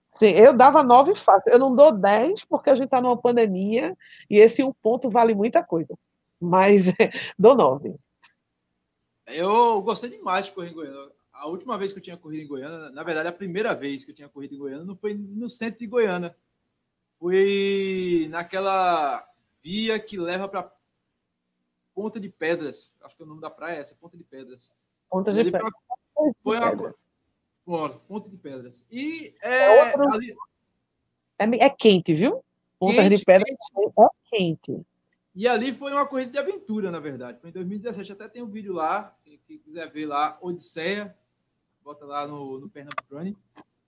[SPEAKER 2] Sim, eu dava nove fácil. Eu não dou dez porque a gente está numa pandemia e esse um ponto vale muita coisa. Mas dou nove.
[SPEAKER 1] Eu gostei demais de correr em Goiânia. A última vez que eu tinha corrido em Goiânia, na verdade, a primeira vez que eu tinha corrido em Goiânia, não foi no centro de Goiânia. Foi naquela via que leva para Ponta de Pedras. Acho que é o nome da praia é essa, Ponta de Pedras.
[SPEAKER 2] Ponta de Pedras.
[SPEAKER 1] Foi uma, uma, Ponta de Pedras. E é, é, outro... ali...
[SPEAKER 2] é, é, quente, viu? Ponta quente, de Pedras quente. é quente.
[SPEAKER 1] E ali foi uma corrida de aventura, na verdade. Foi em 2017. Até tem um vídeo lá, quem quiser ver lá, Odisseia. Bota lá no, no Pernambuco Running.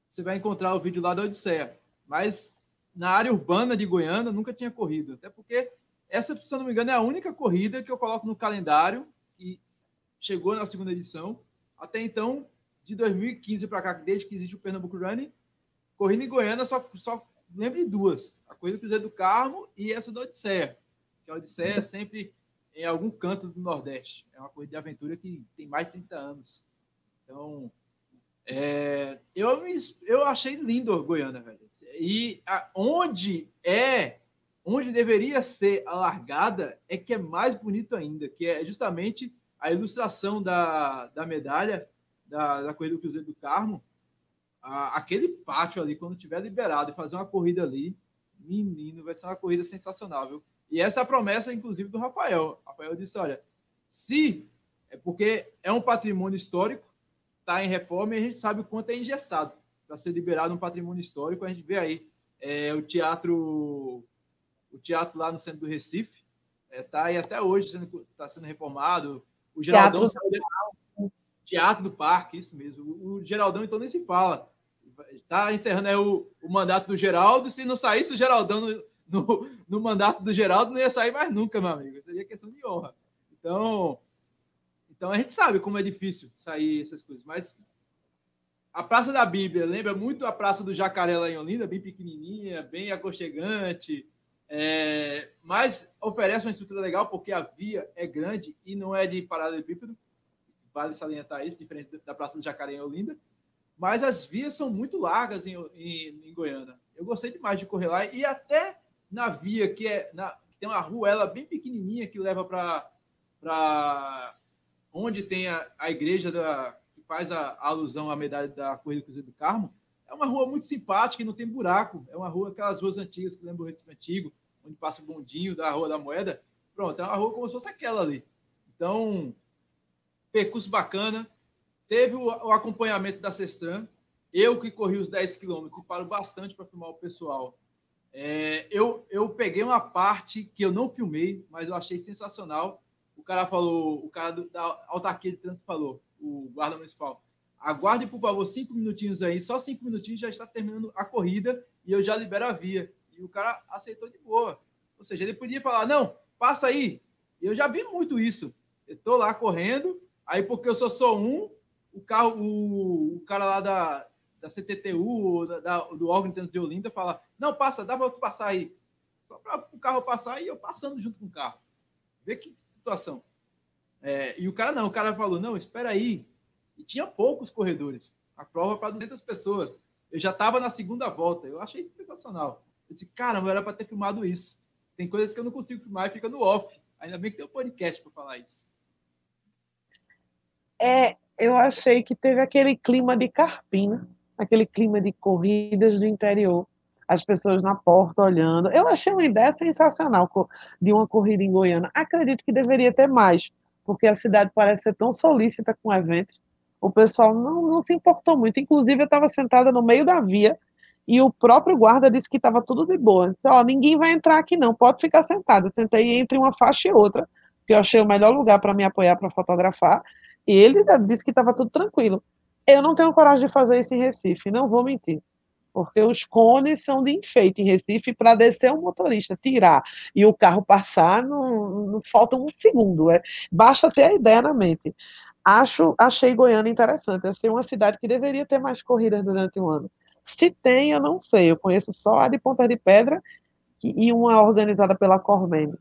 [SPEAKER 1] Você vai encontrar o vídeo lá da Odisseia. Mas na área urbana de Goiânia nunca tinha corrido. Até porque essa, se eu não me engano, é a única corrida que eu coloco no calendário e chegou na segunda edição. Até então, de 2015 para cá, desde que existe o Pernambuco Running, corrida em Goiânia só, só lembro de duas: a corrida do Cruzeiro do Carmo e essa da Odisseia. Que a Odisseia sempre em algum canto do Nordeste. É uma corrida de aventura que tem mais de 30 anos. Então, é, eu, eu achei lindo Goiânia, velho. E a, onde é, onde deveria ser a largada, é que é mais bonito ainda, que é justamente a ilustração da, da medalha da, da corrida do Cruzeiro do Carmo. A, aquele pátio ali, quando tiver liberado e fazer uma corrida ali, menino, vai ser uma corrida sensacional, viu? E essa é a promessa, inclusive, do Rafael. Rafael disse: olha, se é porque é um patrimônio histórico, está em reforma e a gente sabe o quanto é engessado para ser liberado um patrimônio histórico. A gente vê aí é, o teatro, o teatro lá no centro do Recife, está é, tá aí até hoje sendo, tá sendo reformado. O Geraldão teatro, teatro do Parque, isso mesmo. O, o Geraldão então nem se fala. Está encerrando aí o, o mandato do Geraldo. Se não saísse o Geraldão no, no, no mandato do Geraldo, não ia sair mais nunca, meu amigo. Seria questão de honra. Então, então a gente sabe como é difícil sair essas coisas, mas a Praça da Bíblia lembra muito a Praça do Jacaré lá em Olinda, bem pequenininha, bem aconchegante, é, mas oferece uma estrutura legal porque a via é grande e não é de paralelepípedo, vale salientar isso, diferente da Praça do Jacaré em Olinda, mas as vias são muito largas em, em, em Goiânia. Eu gostei demais de correr lá e até na via que é na, tem uma ruela bem pequenininha que leva para onde tem a, a igreja da, que faz a, a, alusão à medalha da Corrida Cruzeiro do Carmo, é uma rua muito simpática e não tem buraco. É uma rua, aquelas ruas antigas que lembram o Recife Antigo, onde passa o bondinho da Rua da Moeda. Pronto, é uma rua como se fosse aquela ali. Então, percurso bacana. Teve o, o acompanhamento da Sestran. Eu que corri os 10 quilômetros e paro bastante para filmar o pessoal. É, eu, eu peguei uma parte que eu não filmei, mas eu achei sensacional, cara falou, o cara do, da autarquia de trânsito falou, o guarda municipal, aguarde, por favor, cinco minutinhos aí, só cinco minutinhos já está terminando a corrida e eu já libero a via. E o cara aceitou de boa. Ou seja, ele podia falar, não, passa aí. Eu já vi muito isso. Eu estou lá correndo, aí porque eu só sou um, o carro, o, o cara lá da, da CTTU, da, da, do órgão de trânsito de Olinda, fala, não, passa, dá para passar aí. Só para o carro passar e eu passando junto com o carro. Vê que situação. É, e o cara não, o cara falou: não, espera aí. E tinha poucos corredores. A prova para 200 pessoas. Eu já estava na segunda volta. Eu achei sensacional. Eu disse: caramba, era para ter filmado isso. Tem coisas que eu não consigo filmar e fica no off. Ainda bem que tem um podcast para falar isso.
[SPEAKER 2] É, eu achei que teve aquele clima de Carpina, aquele clima de corridas do interior as pessoas na porta olhando. Eu achei uma ideia sensacional de uma corrida em Goiânia. Acredito que deveria ter mais, porque a cidade parece ser tão solícita com eventos. O pessoal não, não se importou muito. Inclusive, eu estava sentada no meio da via e o próprio guarda disse que estava tudo de boa. disse, ó, ninguém vai entrar aqui não, pode ficar sentada. Sentei entre uma faixa e outra, que eu achei o melhor lugar para me apoiar para fotografar. E ele disse que estava tudo tranquilo. Eu não tenho coragem de fazer isso em Recife, não vou mentir porque os cones são de enfeite em Recife para descer o motorista, tirar e o carro passar, não, não falta um segundo. É, basta ter a ideia na mente. Acho, achei Goiânia interessante. Achei uma cidade que deveria ter mais corridas durante o ano. Se tem, eu não sei. Eu conheço só a de Ponta de Pedra e uma organizada pela Cormene.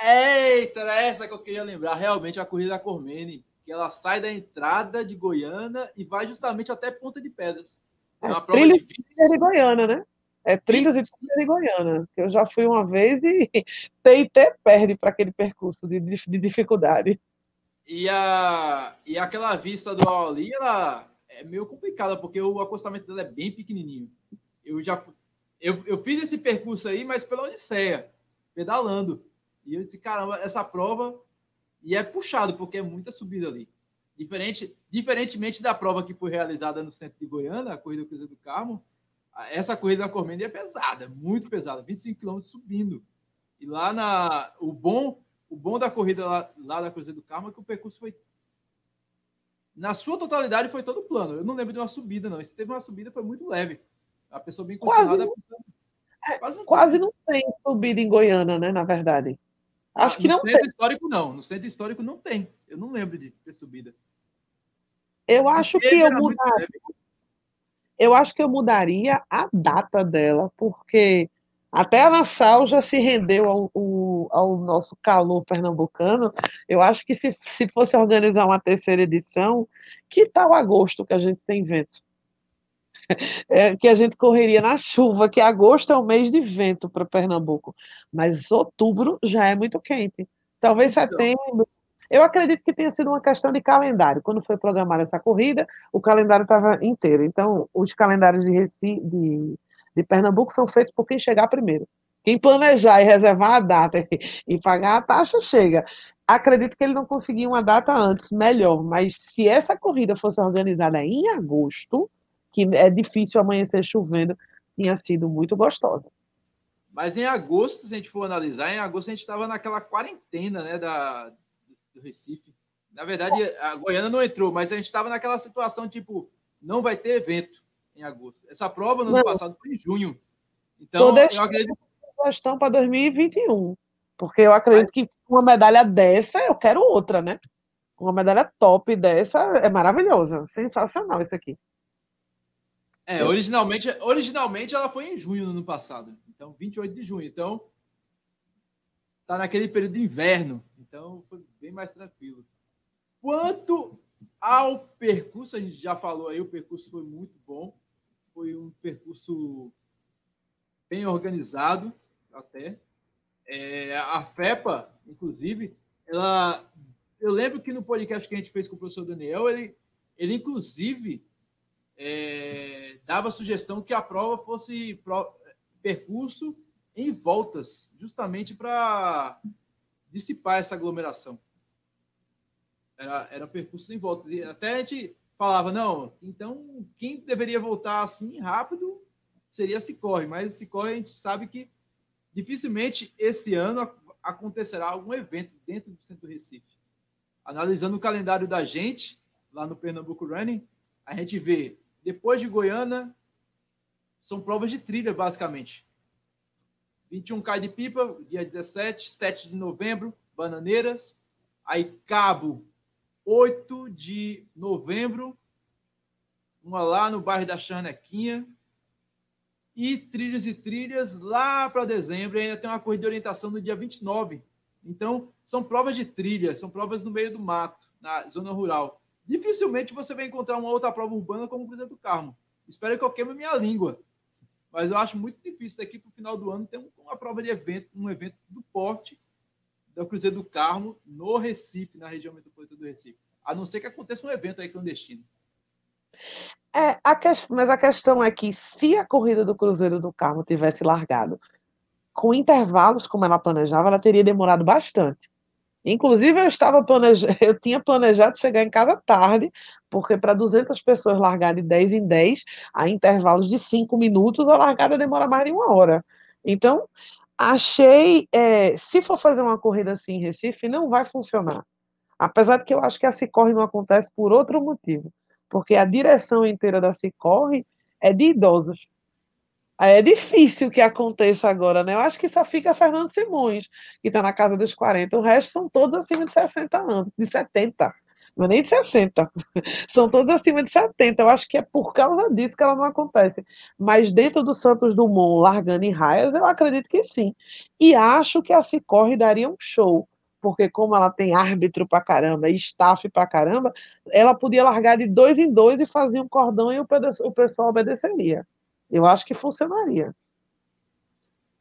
[SPEAKER 1] Eita, era essa que eu queria lembrar. Realmente a corrida da Cormene, que ela sai da entrada de Goiânia e vai justamente até Ponta de Pedras.
[SPEAKER 2] É, é trilhos de, de Goiânia, né? É trilhos e trilhas de Goiânia. Eu já fui uma vez e TIT perde para aquele percurso de, de, dificuldade.
[SPEAKER 1] E, a, e aquela vista do ali, ela é meio complicada, porque o acostamento dela é bem pequenininho. Eu já eu, eu fiz esse percurso aí, mas pela Odisseia, pedalando. E eu disse, caramba, essa prova. E é puxado, porque é muita subida ali. Diferente, diferentemente da prova que foi realizada no centro de Goiânia, a corrida do Cruzeiro do Carmo, essa corrida da Cormende é pesada, muito pesada, 25 km subindo. E lá na o bom, o bom da corrida lá, lá da Cruzeiro do Carmo é que o percurso foi na sua totalidade foi todo plano. Eu não lembro de uma subida não. Se teve uma subida foi muito leve. A pessoa bem condicionada.
[SPEAKER 2] Quase, é, quase, não, quase não tem subida em Goiânia, né? Na verdade.
[SPEAKER 1] Acho ah, que não centro tem. histórico não. No centro histórico não tem. Eu não lembro de ter subida.
[SPEAKER 2] Eu acho que eu mudaria. Eu acho que eu mudaria a data dela, porque Até a Nassau já se rendeu ao, ao, ao, nosso calor pernambucano. Eu acho que se, se fosse organizar uma terceira edição, que tal agosto que a gente tem vento? É, que a gente correria na chuva, que agosto é o mês de vento para Pernambuco, mas outubro já é muito quente. Talvez então. setembro. Eu acredito que tenha sido uma questão de calendário. Quando foi programada essa corrida, o calendário estava inteiro. Então, os calendários de, Recife, de, de Pernambuco são feitos por quem chegar primeiro. Quem planejar e reservar a data e pagar a taxa, chega. Acredito que ele não conseguiu uma data antes, melhor, mas se essa corrida fosse organizada em agosto, que é difícil amanhecer chovendo, tinha sido muito gostosa.
[SPEAKER 1] Mas em agosto, se a gente for analisar, em agosto a gente estava naquela quarentena né, da, do Recife. Na verdade, a Goiânia não entrou, mas a gente estava naquela situação tipo, não vai ter evento em agosto. Essa prova no não. ano passado foi em junho. Então, eu acredito.
[SPEAKER 2] Questão para 2021. Porque eu acredito que uma medalha dessa, eu quero outra, né? Uma medalha top dessa é maravilhosa. Sensacional isso aqui.
[SPEAKER 1] É, originalmente, originalmente ela foi em junho no ano passado. Então, 28 de junho. Então, tá naquele período de inverno. Então, foi bem mais tranquilo. Quanto ao percurso, a gente já falou aí, o percurso foi muito bom. Foi um percurso bem organizado, até. É, a FEPA, inclusive, ela. Eu lembro que no podcast que a gente fez com o professor Daniel, ele, ele inclusive é, dava a sugestão que a prova fosse pro, percurso em voltas, justamente para dissipar essa aglomeração. Era, era percurso em voltas. E até a gente falava, não, então quem deveria voltar assim rápido seria se corre, mas se corre a gente sabe que dificilmente esse ano acontecerá algum evento dentro do Centro Recife. Analisando o calendário da gente, lá no Pernambuco Running, a gente vê depois de Goiânia, são provas de trilha, basicamente. 21 cai de pipa, dia 17, 7 de novembro, Bananeiras. Aí Cabo, 8 de novembro, uma lá no bairro da Charnequinha. E trilhas e trilhas lá para dezembro. E ainda tem uma corrida de orientação no dia 29. Então, são provas de trilha, são provas no meio do mato, na zona rural dificilmente você vai encontrar uma outra prova urbana como o Cruzeiro do Carmo. Espero que eu queime minha língua. Mas eu acho muito difícil daqui para o final do ano ter uma prova de evento, um evento do porte do Cruzeiro do Carmo no Recife, na região metropolitana do Recife. A não ser que aconteça um evento aí clandestino.
[SPEAKER 2] É, a que... mas a questão é que se a corrida do Cruzeiro do Carmo tivesse largado com intervalos como ela planejava, ela teria demorado bastante. Inclusive, eu estava planejando, eu tinha planejado chegar em casa tarde, porque para 200 pessoas largar de 10 em 10, a intervalos de 5 minutos, a largada demora mais de uma hora. Então, achei, é, se for fazer uma corrida assim em Recife, não vai funcionar. Apesar de que eu acho que a Cicorre não acontece por outro motivo, porque a direção inteira da Cicorre é de idosos. É difícil que aconteça agora, né? Eu acho que só fica Fernando Simões, que está na casa dos 40. O resto são todos acima de 60 anos, de 70. Não é nem de 60. São todos acima de 70. Eu acho que é por causa disso que ela não acontece. Mas dentro do Santos Dumont, largando em raias, eu acredito que sim. E acho que a Cicorre daria um show. Porque como ela tem árbitro pra caramba e staff pra caramba, ela podia largar de dois em dois e fazer um cordão e o pessoal obedeceria. Eu acho que funcionaria.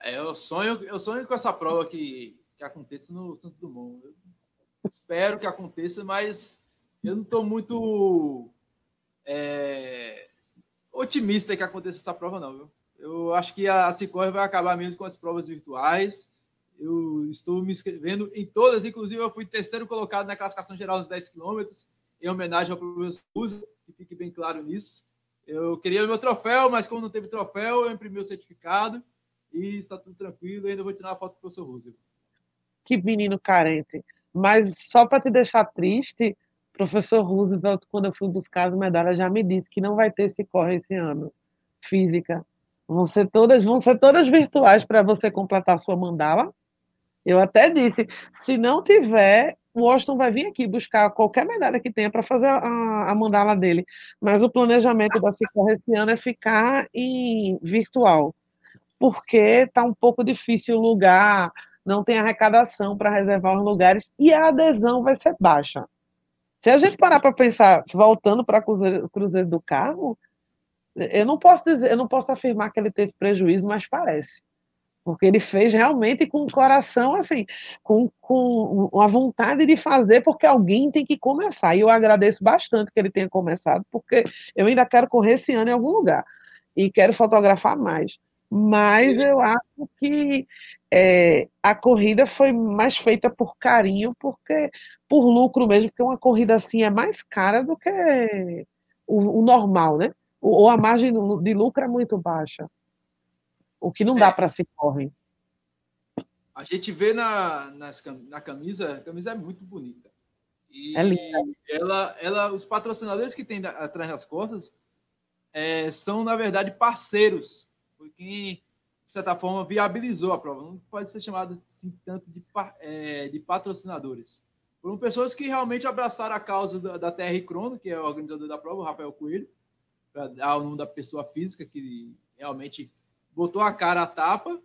[SPEAKER 1] É, eu sonho, eu sonho com essa prova que, que aconteça no Santos Dumont. Eu espero que aconteça, mas eu não estou muito é, otimista que aconteça essa prova, não. Viu? Eu acho que a Cicorre vai acabar mesmo com as provas virtuais. Eu estou me inscrevendo em todas, inclusive eu fui terceiro colocado na classificação geral dos 10 quilômetros, em homenagem ao professor Usa, que fique bem claro nisso. Eu queria meu troféu, mas como não teve troféu, eu imprimi o certificado e está tudo tranquilo. Ainda vou tirar uma foto com o professor Roosevelt.
[SPEAKER 2] Que menino carente. Mas só para te deixar triste, professor Roosevelt, quando eu fui buscar as medalhas, já me disse que não vai ter esse corre esse ano. Física. Vão ser todas, vão ser todas virtuais para você completar sua mandala. Eu até disse, se não tiver, o Washington vai vir aqui buscar qualquer medalha que tenha para fazer a, a, mandala dele. Mas o planejamento da Cicorra esse ano é ficar em virtual. porque está um pouco difícil o lugar, não tem arrecadação para reservar os lugares e a adesão vai ser baixa. Se a gente parar para pensar, voltando para o Cruzeiro do Carmo, eu não posso dizer, eu não posso afirmar que ele teve prejuízo, mas parece. Porque ele fez realmente com o coração, assim, com, com a vontade de fazer, porque alguém tem que começar. E eu agradeço bastante que ele tenha começado, porque eu ainda quero correr esse ano em algum lugar. E quero fotografar mais. Mas eu acho que é, a corrida foi mais feita por carinho, porque por lucro mesmo, porque uma corrida assim é mais cara do que o, o normal, né? ou a margem de lucro é muito baixa. O que não dá é. para se correr.
[SPEAKER 1] A gente vê na, nas, na camisa, a camisa é muito bonita. E
[SPEAKER 2] é linda.
[SPEAKER 1] Ela, ela, os patrocinadores que tem atrás das costas é, são, na verdade, parceiros. Foi quem, de certa forma, viabilizou a prova. Não pode ser chamado assim, tanto de, é, de patrocinadores. Foram pessoas que realmente abraçaram a causa da, da TR Crono, que é o organizador da prova, o Rafael Coelho, para dar o nome da pessoa física que realmente botou a cara à tapa,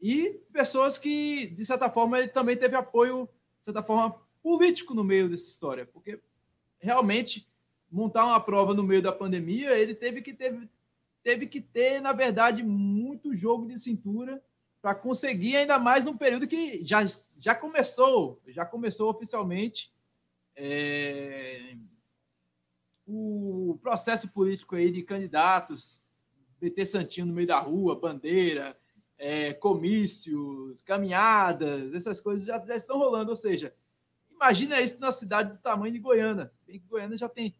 [SPEAKER 1] e pessoas que, de certa forma, ele também teve apoio, de certa forma, político no meio dessa história, porque realmente montar uma prova no meio da pandemia, ele teve que ter, teve que ter, na verdade, muito jogo de cintura para conseguir, ainda mais num período que já, já começou, já começou oficialmente é, o processo político aí de candidatos, BT Santinho no meio da rua, bandeira, é, comícios, caminhadas, essas coisas já, já, estão rolando. Ou seja, imagina isso na cidade do tamanho de Goiânia. Bem que Goiânia já tem,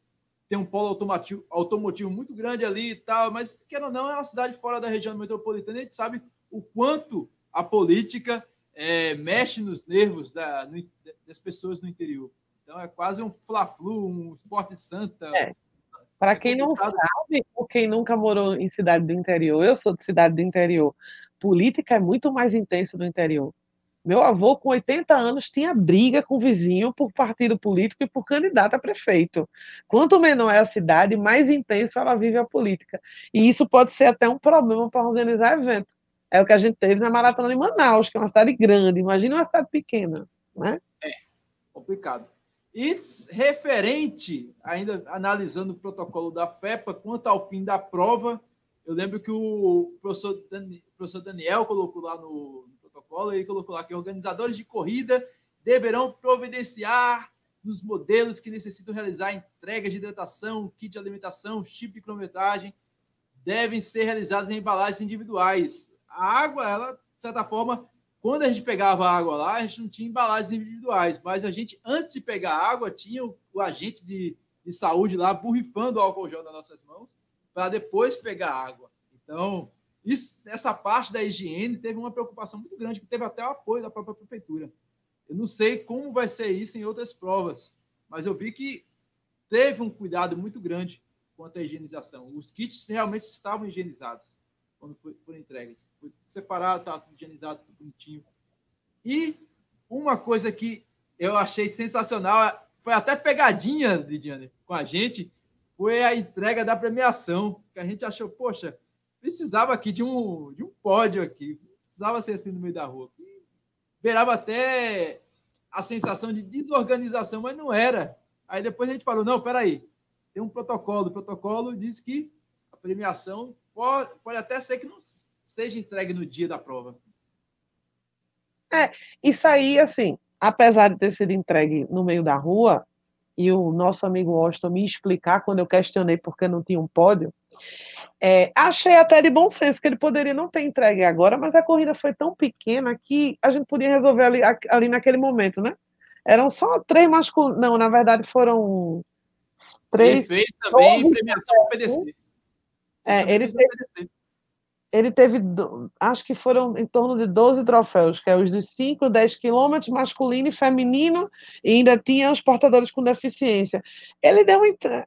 [SPEAKER 1] tem um polo automotivo, automotivo muito grande ali e tal, mas, quer ou não, é uma cidade fora da região metropolitana. A gente sabe o quanto a política é, mexe nos nervos da, no, das pessoas no interior. Então é quase um fla-flu, um esporte santa. É.
[SPEAKER 2] Para quem não sabe, ou quem nunca morou em cidade do interior, eu sou de cidade do interior. Política é muito mais intensa no interior. Meu avô, com 80 anos, tinha briga com o vizinho por partido político e por candidato a prefeito. Quanto menor é a cidade, mais intenso ela vive a política. E isso pode ser até um problema para organizar evento. É o que a gente teve na Maratona de Manaus, que é uma cidade grande. Imagina uma cidade pequena, né?
[SPEAKER 1] É, complicado. E referente, ainda analisando o protocolo da FEPA, quanto ao fim da prova, eu lembro que o professor, Daniel colocou lá no, protocolo, ele colocou lá que organizadores de corrida deverão providenciar nos modelos que necessitam realizar entrega de hidratação, kit de alimentação, chip de cronometragem, devem ser realizados em embalagens individuais. A água, ela, de certa forma, quando a gente pegava água lá, a gente não tinha embalagens individuais, mas a gente, antes de pegar água, tinha o, o agente de, de saúde lá borrifando o álcool gel nas nossas mãos para depois pegar água. Então, isso, essa parte da higiene teve uma preocupação muito grande, que teve até o apoio da própria prefeitura. Eu não sei como vai ser isso em outras provas, mas eu vi que teve um cuidado muito grande quanto à higienização. Os kits realmente estavam higienizados quando foram entregues. Foi separado, tá higienizado, tudo bonitinho. E uma coisa que eu achei sensacional, foi até pegadinha, Lidiane, com a gente, foi a entrega da premiação, que a gente achou, poxa, precisava aqui de um, de um pódio aqui, precisava ser assim no meio da rua. Beirava até a sensação de desorganização, mas não era. Aí depois a gente falou, não, peraí, tem um protocolo, o protocolo diz que a premiação pode, pode até ser que não seja entregue no dia da prova.
[SPEAKER 2] É, isso aí, assim, apesar de ter sido entregue no meio da rua, e o nosso amigo Austin me explicar quando eu questionei por que não tinha um pódio, é, achei até de bom senso que ele poderia não ter entregue agora, mas a corrida foi tão pequena que a gente podia resolver ali, ali naquele momento, né? Eram só três masculinos. Não, na verdade foram três.
[SPEAKER 1] Ele fez também premiação para PDC.
[SPEAKER 2] É, ele teve, ele teve, acho que foram em torno de 12 troféus, que é os dos 5, 10 quilômetros, masculino e feminino, e ainda tinha os portadores com deficiência. Ele deu,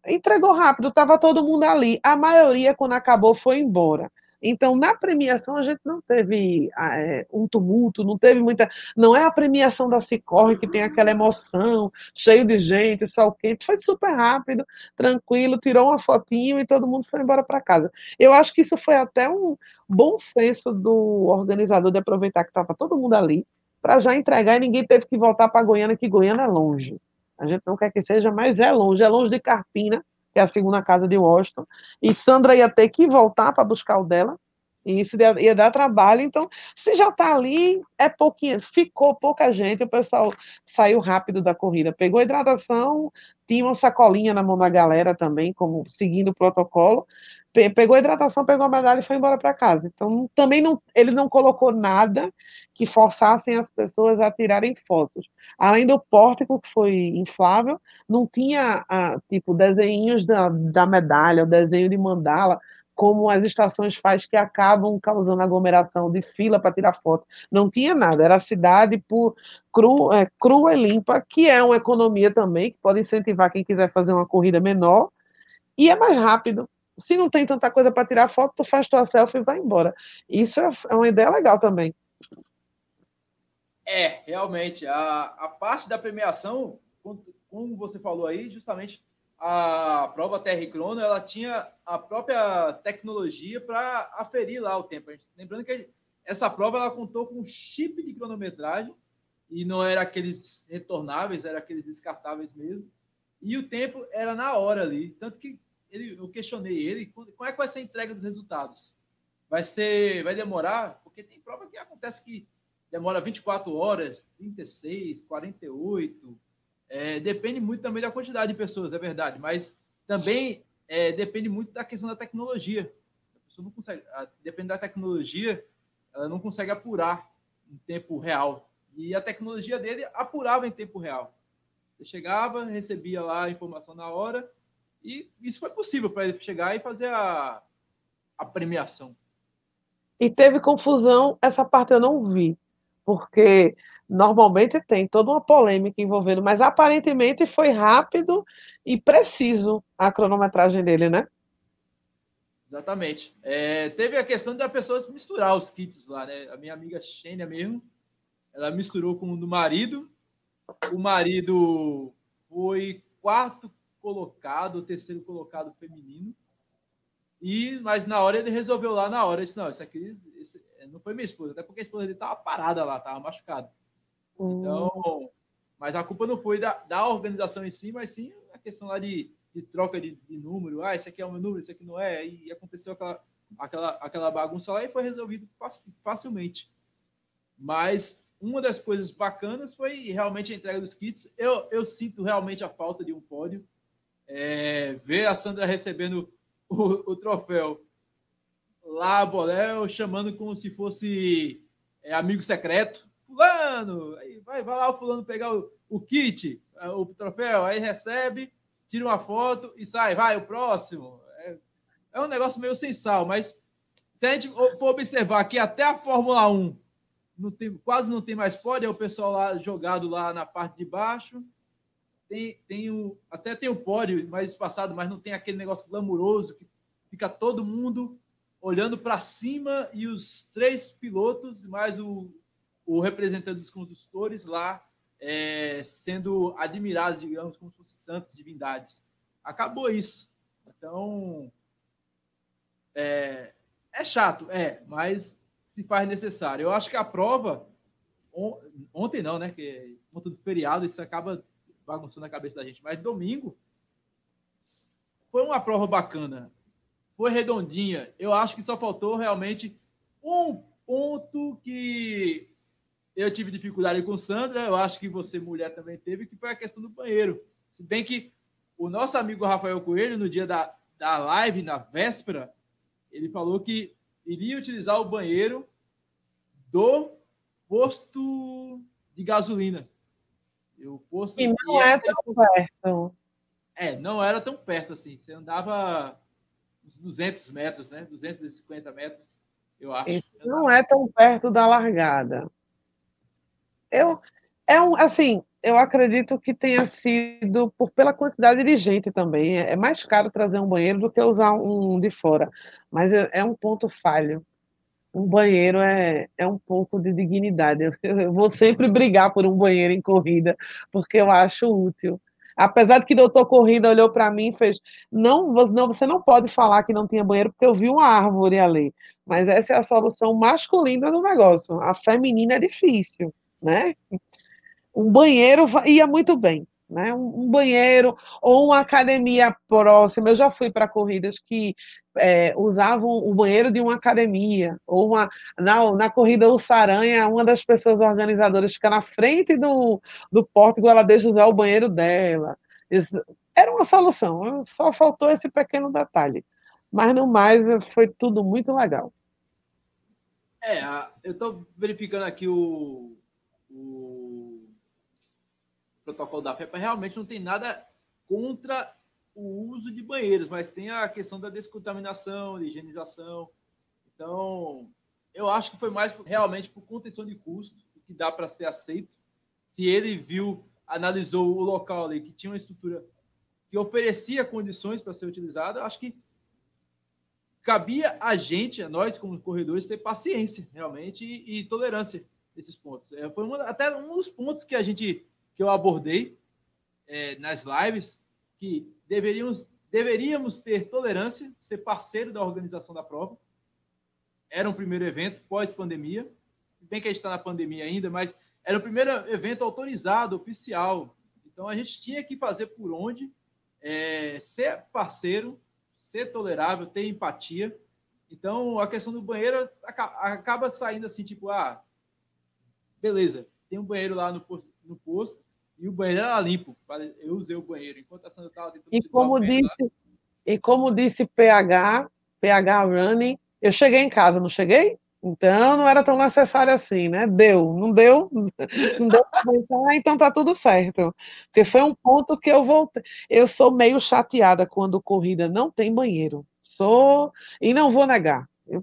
[SPEAKER 2] entregou rápido, estava todo mundo ali. A maioria, quando acabou, foi embora. Então, na premiação, a gente não teve é, um tumulto, não teve muita. Não é a premiação da Cicorre que tem aquela emoção, cheio de gente, sol quente. Foi super rápido, tranquilo, tirou uma fotinho e todo mundo foi embora para casa. Eu acho que isso foi até um bom senso do organizador de aproveitar que estava todo mundo ali, para já entregar e ninguém teve que voltar para Goiânia, que Goiânia é longe. A gente não quer que seja, mas é longe, é longe de Carpina que é a segunda casa de Washington, e Sandra ia ter que voltar para buscar o dela, e isso ia, ia dar trabalho. Então, se já está ali, é pouquinho, ficou pouca gente, o pessoal saiu rápido da corrida, pegou hidratação, tinha uma sacolinha na mão da galera também, como seguindo o protocolo, pegou hidratação, pegou a medalha e foi embora para casa. Então, também não, ele não colocou nada que forçassem as pessoas a tirarem fotos. Além do pórtico, que foi inflável, não tinha, ah, tipo, desenhos da, da medalha, o desenho de mandala, como as estações faz que acabam causando aglomeração de fila para tirar foto. Não tinha nada, era a cidade por cru, é, crua e limpa, que é uma economia também, que pode incentivar quem quiser fazer uma corrida menor, e é mais rápido. Se não tem tanta coisa para tirar foto, tu faz tua selfie e vai embora. Isso é, é uma ideia legal também.
[SPEAKER 1] É, realmente. A, a parte da premiação, como você falou aí, justamente a prova Terra Crono, ela tinha a própria tecnologia para aferir lá o tempo. Lembrando que essa prova ela contou com um chip de cronometragem e não era aqueles retornáveis, era aqueles descartáveis mesmo. E o tempo era na hora ali. Tanto que ele, eu questionei ele, como é que vai ser a entrega dos resultados? Vai ser, vai demorar? Porque tem prova que acontece que demora 24 horas, 36, 48. É, depende muito também da quantidade de pessoas, é verdade, mas também é, depende muito da questão da tecnologia. A pessoa não consegue, depende da tecnologia, ela não consegue apurar em tempo real. E a tecnologia dele apurava em tempo real. Você chegava, recebia lá a informação na hora, e isso foi possível para ele chegar e fazer a, a premiação.
[SPEAKER 2] E teve confusão, essa parte eu não vi porque normalmente tem toda uma polêmica envolvendo, mas aparentemente foi rápido e preciso a cronometragem dele, né?
[SPEAKER 1] Exatamente. É, teve a questão da pessoa misturar os kits lá, né? A minha amiga Xênia mesmo, ela misturou com o do marido. O marido foi quarto colocado, o terceiro colocado feminino. E, mas na hora ele resolveu lá na hora, ele disse, não, isso aqui esse, não foi minha esposa, até porque a esposa dele estava parada lá, estava machucada. Hum. Então, mas a culpa não foi da, da organização em si, mas sim a questão lá de, de troca de, de, número. Ah, esse aqui é o meu número, esse aqui não é. E aconteceu aquela, aquela, aquela bagunça lá e foi resolvido facilmente. Mas uma das coisas bacanas foi realmente a entrega dos kits. Eu, eu sinto realmente a falta de um pódio. É, ver a Sandra recebendo o, o troféu lá, Boléu, chamando como se fosse é, amigo secreto. Fulano, aí vai, vai lá o fulano pegar o, o kit, é, o troféu, aí recebe, tira uma foto e sai, vai, o próximo. É, é um negócio meio sem sal, mas se a gente for observar que até a Fórmula 1 não tem, quase não tem mais pódio, é o pessoal lá jogado lá na parte de baixo. Tem, tem o, até tem o pódio mais espaçado, mas não tem aquele negócio glamuroso que fica todo mundo olhando para cima e os três pilotos, mais o, o representante dos condutores lá, é, sendo admirados, digamos, como se fossem santos, divindades. Acabou isso. Então, é, é chato, é, mas se faz necessário. Eu acho que a prova, on, ontem não, né? Que conta do feriado, isso acaba bagunçando a cabeça da gente, mas domingo foi uma prova bacana foi redondinha. Eu acho que só faltou realmente um ponto que eu tive dificuldade com Sandra, eu acho que você, mulher, também teve, que foi a questão do banheiro. Se bem que o nosso amigo Rafael Coelho, no dia da, da live, na véspera, ele falou que iria utilizar o banheiro do posto de gasolina.
[SPEAKER 2] O posto e não é tão perto.
[SPEAKER 1] É, não era tão perto assim. Você andava uns 200 metros, né? 250 metros, eu acho. Isso
[SPEAKER 2] não é tão perto da largada. Eu, é um, assim, eu acredito que tenha sido por, pela quantidade de gente também. É mais caro trazer um banheiro do que usar um de fora. Mas é, é um ponto falho. Um banheiro é, é um pouco de dignidade. Eu, eu, vou sempre brigar por um banheiro em corrida, porque eu acho útil. Apesar de que o doutor Corrida olhou para mim e fez: não, não, você não pode falar que não tinha banheiro, porque eu vi uma árvore ali. Mas essa é a solução masculina do negócio. A feminina é difícil, né? Um banheiro ia muito bem, né? Um banheiro ou uma academia próxima. Eu já fui para corridas que é, usavam o banheiro de uma academia, ou uma, na, na corrida Saranha, uma das pessoas organizadoras fica na frente do, do pórtico, ela deixa usar o banheiro dela. Isso, era uma solução, só faltou esse pequeno detalhe. Mas no mais, foi tudo muito legal.
[SPEAKER 1] É, eu estou verificando aqui o, o protocolo da FEPA, realmente não tem nada contra o uso de banheiros, mas tem a questão da descontaminação, de higienização. Então, eu acho que foi mais realmente por contenção de custo, que dá para ser aceito. Se ele viu, analisou o local ali, que tinha uma estrutura que oferecia condições para ser utilizada, acho que cabia a gente, a nós como corredores, ter paciência realmente e, e tolerância nesses pontos. É, foi uma, até um dos pontos que a gente que eu abordei é, nas lives que deveríamos, deveríamos ter tolerância, ser parceiro da organização da prova. Era um primeiro evento pós-pandemia, bem que a gente está na pandemia ainda, mas era o primeiro evento autorizado, oficial. Então a gente tinha que fazer por onde, é, ser parceiro, ser tolerável, ter empatia. Então a questão do banheiro acaba saindo assim, tipo, ah, beleza, tem um banheiro lá no posto, no posto e o banheiro era limpo. Eu usei o banheiro enquanto a Sandra estava
[SPEAKER 2] tentando. E como disse, e como disse PH, PH Running, eu cheguei em casa, não cheguei? Então não era tão necessário assim, né? Deu, não deu, não deu para aguentar, então tá tudo certo. Porque foi um ponto que eu voltei. Eu sou meio chateada quando corrida não tem banheiro. Sou e não vou negar. Eu,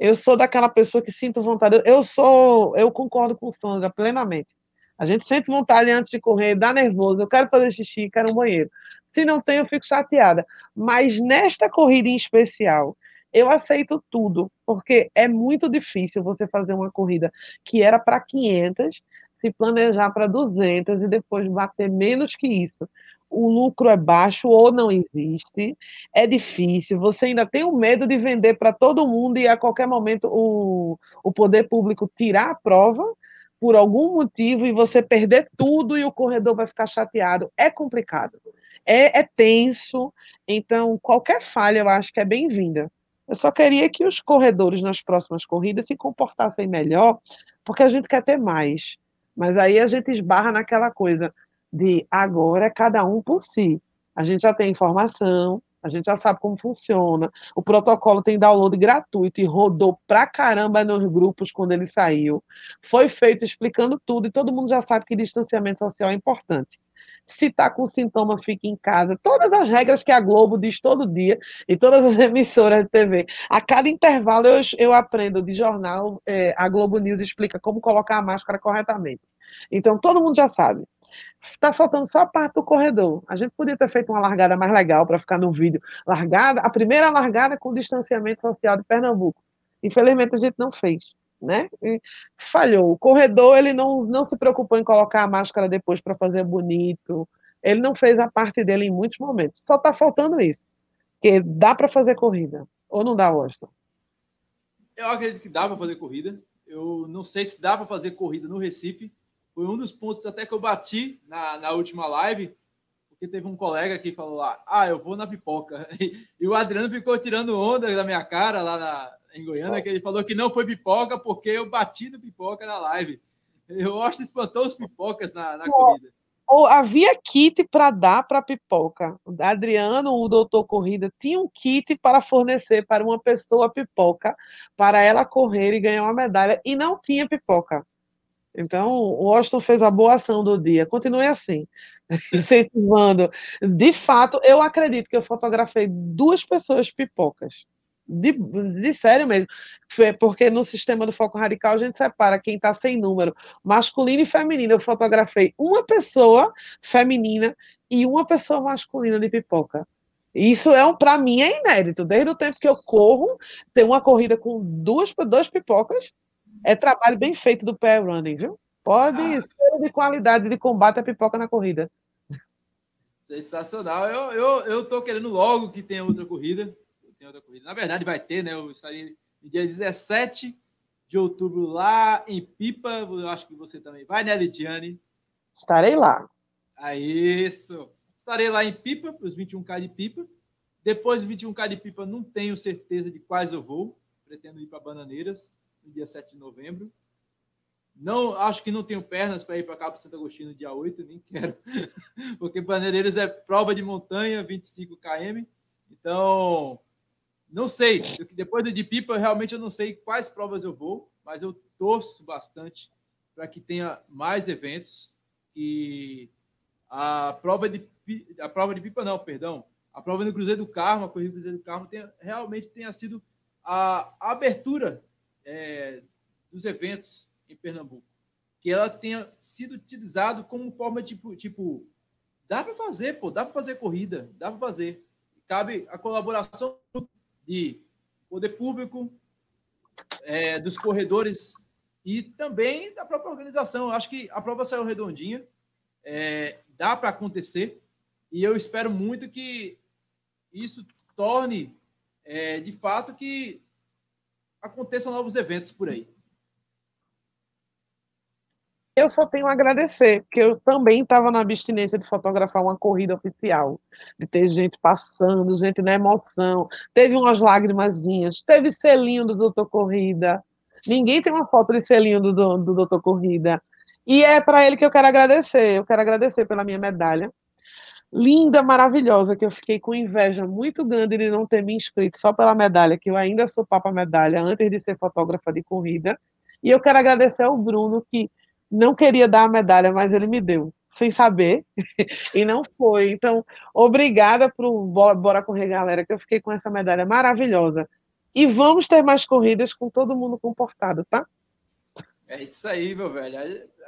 [SPEAKER 2] eu sou daquela pessoa que sinto vontade. Eu sou, eu concordo com o Sandra plenamente. A gente sente vontade antes de correr, dá nervoso, eu quero fazer xixi, quero um banheiro. Se não tem, eu fico chateada. Mas nesta corrida em especial, eu aceito tudo, porque é muito difícil você fazer uma corrida que era para 500, se planejar para 200 e depois bater menos que isso. O lucro é baixo ou não existe, é difícil, você ainda tem o medo de vender para todo mundo e a qualquer momento o, o poder público tirar a prova por algum motivo e você perder tudo e o corredor vai ficar chateado. É complicado. É, é tenso. Então, qualquer falha eu acho que é bem-vinda. Eu só queria que os corredores nas próximas corridas se comportassem melhor, porque a gente quer ter mais. Mas aí a gente esbarra naquela coisa de agora é cada um por si. A gente já tem informação, a gente já sabe como funciona. O protocolo tem download gratuito e rodou pra caramba nos grupos quando ele saiu. Foi feito explicando tudo e todo mundo já sabe que distanciamento social é importante. Se está com sintoma, fique em casa. Todas as regras que a Globo diz todo dia e todas as emissoras de TV. A cada intervalo eu, eu aprendo de jornal, é, a Globo News explica como colocar a máscara corretamente. Então todo mundo já sabe. Está faltando só a parte do corredor. A gente podia ter feito uma largada mais legal para ficar no vídeo. Largada, a primeira largada com distanciamento social de Pernambuco. Infelizmente a gente não fez, né? E falhou. O corredor ele não, não se preocupou em colocar a máscara depois para fazer bonito. Ele não fez a parte dele em muitos momentos. Só está faltando isso. Porque dá para fazer corrida. Ou não dá, Washington?
[SPEAKER 1] Eu acredito que dá para fazer corrida. Eu não sei se dá para fazer corrida no Recife, foi um dos pontos até que eu bati na, na última live, porque teve um colega que falou lá, ah, eu vou na pipoca. E, e o Adriano ficou tirando onda da minha cara lá na, em Goiânia, que ele falou que não foi pipoca porque eu bati no pipoca na live. Eu acho que espantou os pipocas na, na corrida.
[SPEAKER 2] Ou havia kit para dar para pipoca. O Adriano, o doutor Corrida, tinha um kit para fornecer para uma pessoa pipoca, para ela correr e ganhar uma medalha, e não tinha pipoca. Então, o Washington fez a boa ação do dia. Continue assim, incentivando. De fato, eu acredito que eu fotografei duas pessoas pipocas. de, de sério mesmo. Porque no sistema do foco radical a gente separa quem está sem número, masculino e feminino. Eu fotografei uma pessoa feminina e uma pessoa masculina de pipoca. Isso é um, para mim é inédito. Desde o tempo que eu corro, ter uma corrida com duas, duas pipocas é trabalho bem feito do pé running, viu? Pode ah. ser de qualidade de combate a pipoca na corrida.
[SPEAKER 1] Sensacional. Eu, eu, eu tô querendo logo que tenha outra corrida. outra corrida. Na verdade, vai ter, né? Eu estarei no dia 17 de outubro lá em Pipa. Eu acho que você também vai, né, Lidiane?
[SPEAKER 2] Estarei lá.
[SPEAKER 1] É isso. Estarei lá em Pipa, para os 21K de Pipa. Depois dos 21K de Pipa, não tenho certeza de quais eu vou. Pretendo ir para Bananeiras no dia 7 de novembro. Não, acho que não tenho pernas para ir para para Santo Agostinho no dia 8, nem quero. Porque Bananeiras é prova de montanha, 25 km. Então, não sei. Depois de Pipa, realmente eu não sei quais provas eu vou, mas eu torço bastante para que tenha mais eventos. E a prova de a prova de Pipa não, perdão. A prova do Cruzeiro do Carmo, a corrida do Cruzeiro do Carmo, tenha, realmente tenha sido a abertura é, dos eventos em Pernambuco. Que ela tenha sido utilizado como forma tipo, tipo dá para fazer, pô, dá para fazer corrida, dá para fazer. Cabe a colaboração de poder público, é, dos corredores e também da própria organização. Eu acho que a prova saiu redondinha, é, dá para acontecer e eu espero muito que isso torne é, de fato que aconteçam novos eventos por aí.
[SPEAKER 2] Eu só tenho a agradecer, porque eu também estava na abstinência de fotografar uma corrida oficial, de ter gente passando, gente na emoção, teve umas lágrimazinhas, teve selinho do Doutor Corrida, ninguém tem uma foto de selinho do, do, do Doutor Corrida, e é para ele que eu quero agradecer, eu quero agradecer pela minha medalha, linda, maravilhosa, que eu fiquei com inveja muito grande de não ter me inscrito só pela medalha, que eu ainda sou papa medalha antes de ser fotógrafa de corrida, e eu quero agradecer ao Bruno, que não queria dar a medalha, mas ele me deu, sem saber, e não foi. Então, obrigada pro Bora Correr Galera, que eu fiquei com essa medalha maravilhosa. E vamos ter mais corridas com todo mundo comportado, tá?
[SPEAKER 1] É isso aí, meu velho.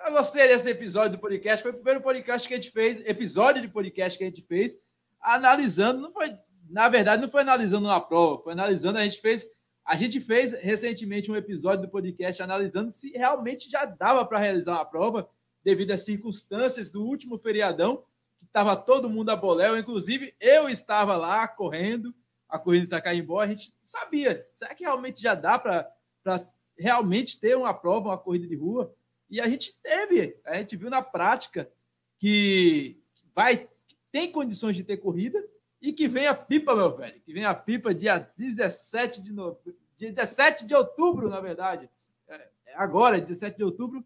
[SPEAKER 1] Eu gostei desse episódio do podcast. Foi o primeiro podcast que a gente fez, episódio de podcast que a gente fez, analisando, não foi, na verdade, não foi analisando uma prova, foi analisando, a gente fez a gente fez recentemente um episódio do podcast analisando se realmente já dava para realizar uma prova devido às circunstâncias do último feriadão, que estava todo mundo a boléu, inclusive eu estava lá correndo a corrida de Itacaembó, a gente sabia, será que realmente já dá para realmente ter uma prova, uma corrida de rua? E a gente teve, a gente viu na prática que vai tem condições de ter corrida, e que vem a pipa, meu velho. Que vem a pipa dia 17 de novembro. Dia 17 de outubro, na verdade. É, é agora, 17 de outubro.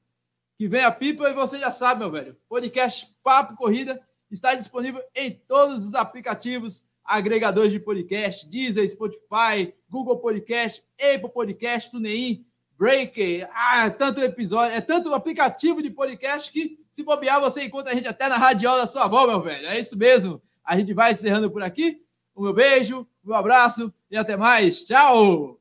[SPEAKER 1] Que vem a pipa e você já sabe, meu velho. Podcast Papo Corrida está disponível em todos os aplicativos, agregadores de podcast, Deezer, Spotify, Google Podcast, Apple Podcast, TuneIn, Breaker. Ah, é tanto episódio, é tanto aplicativo de podcast que se bobear você encontra a gente até na radiola da sua avó, meu velho. É isso mesmo. A gente vai encerrando por aqui. O meu beijo, meu abraço e até mais. Tchau!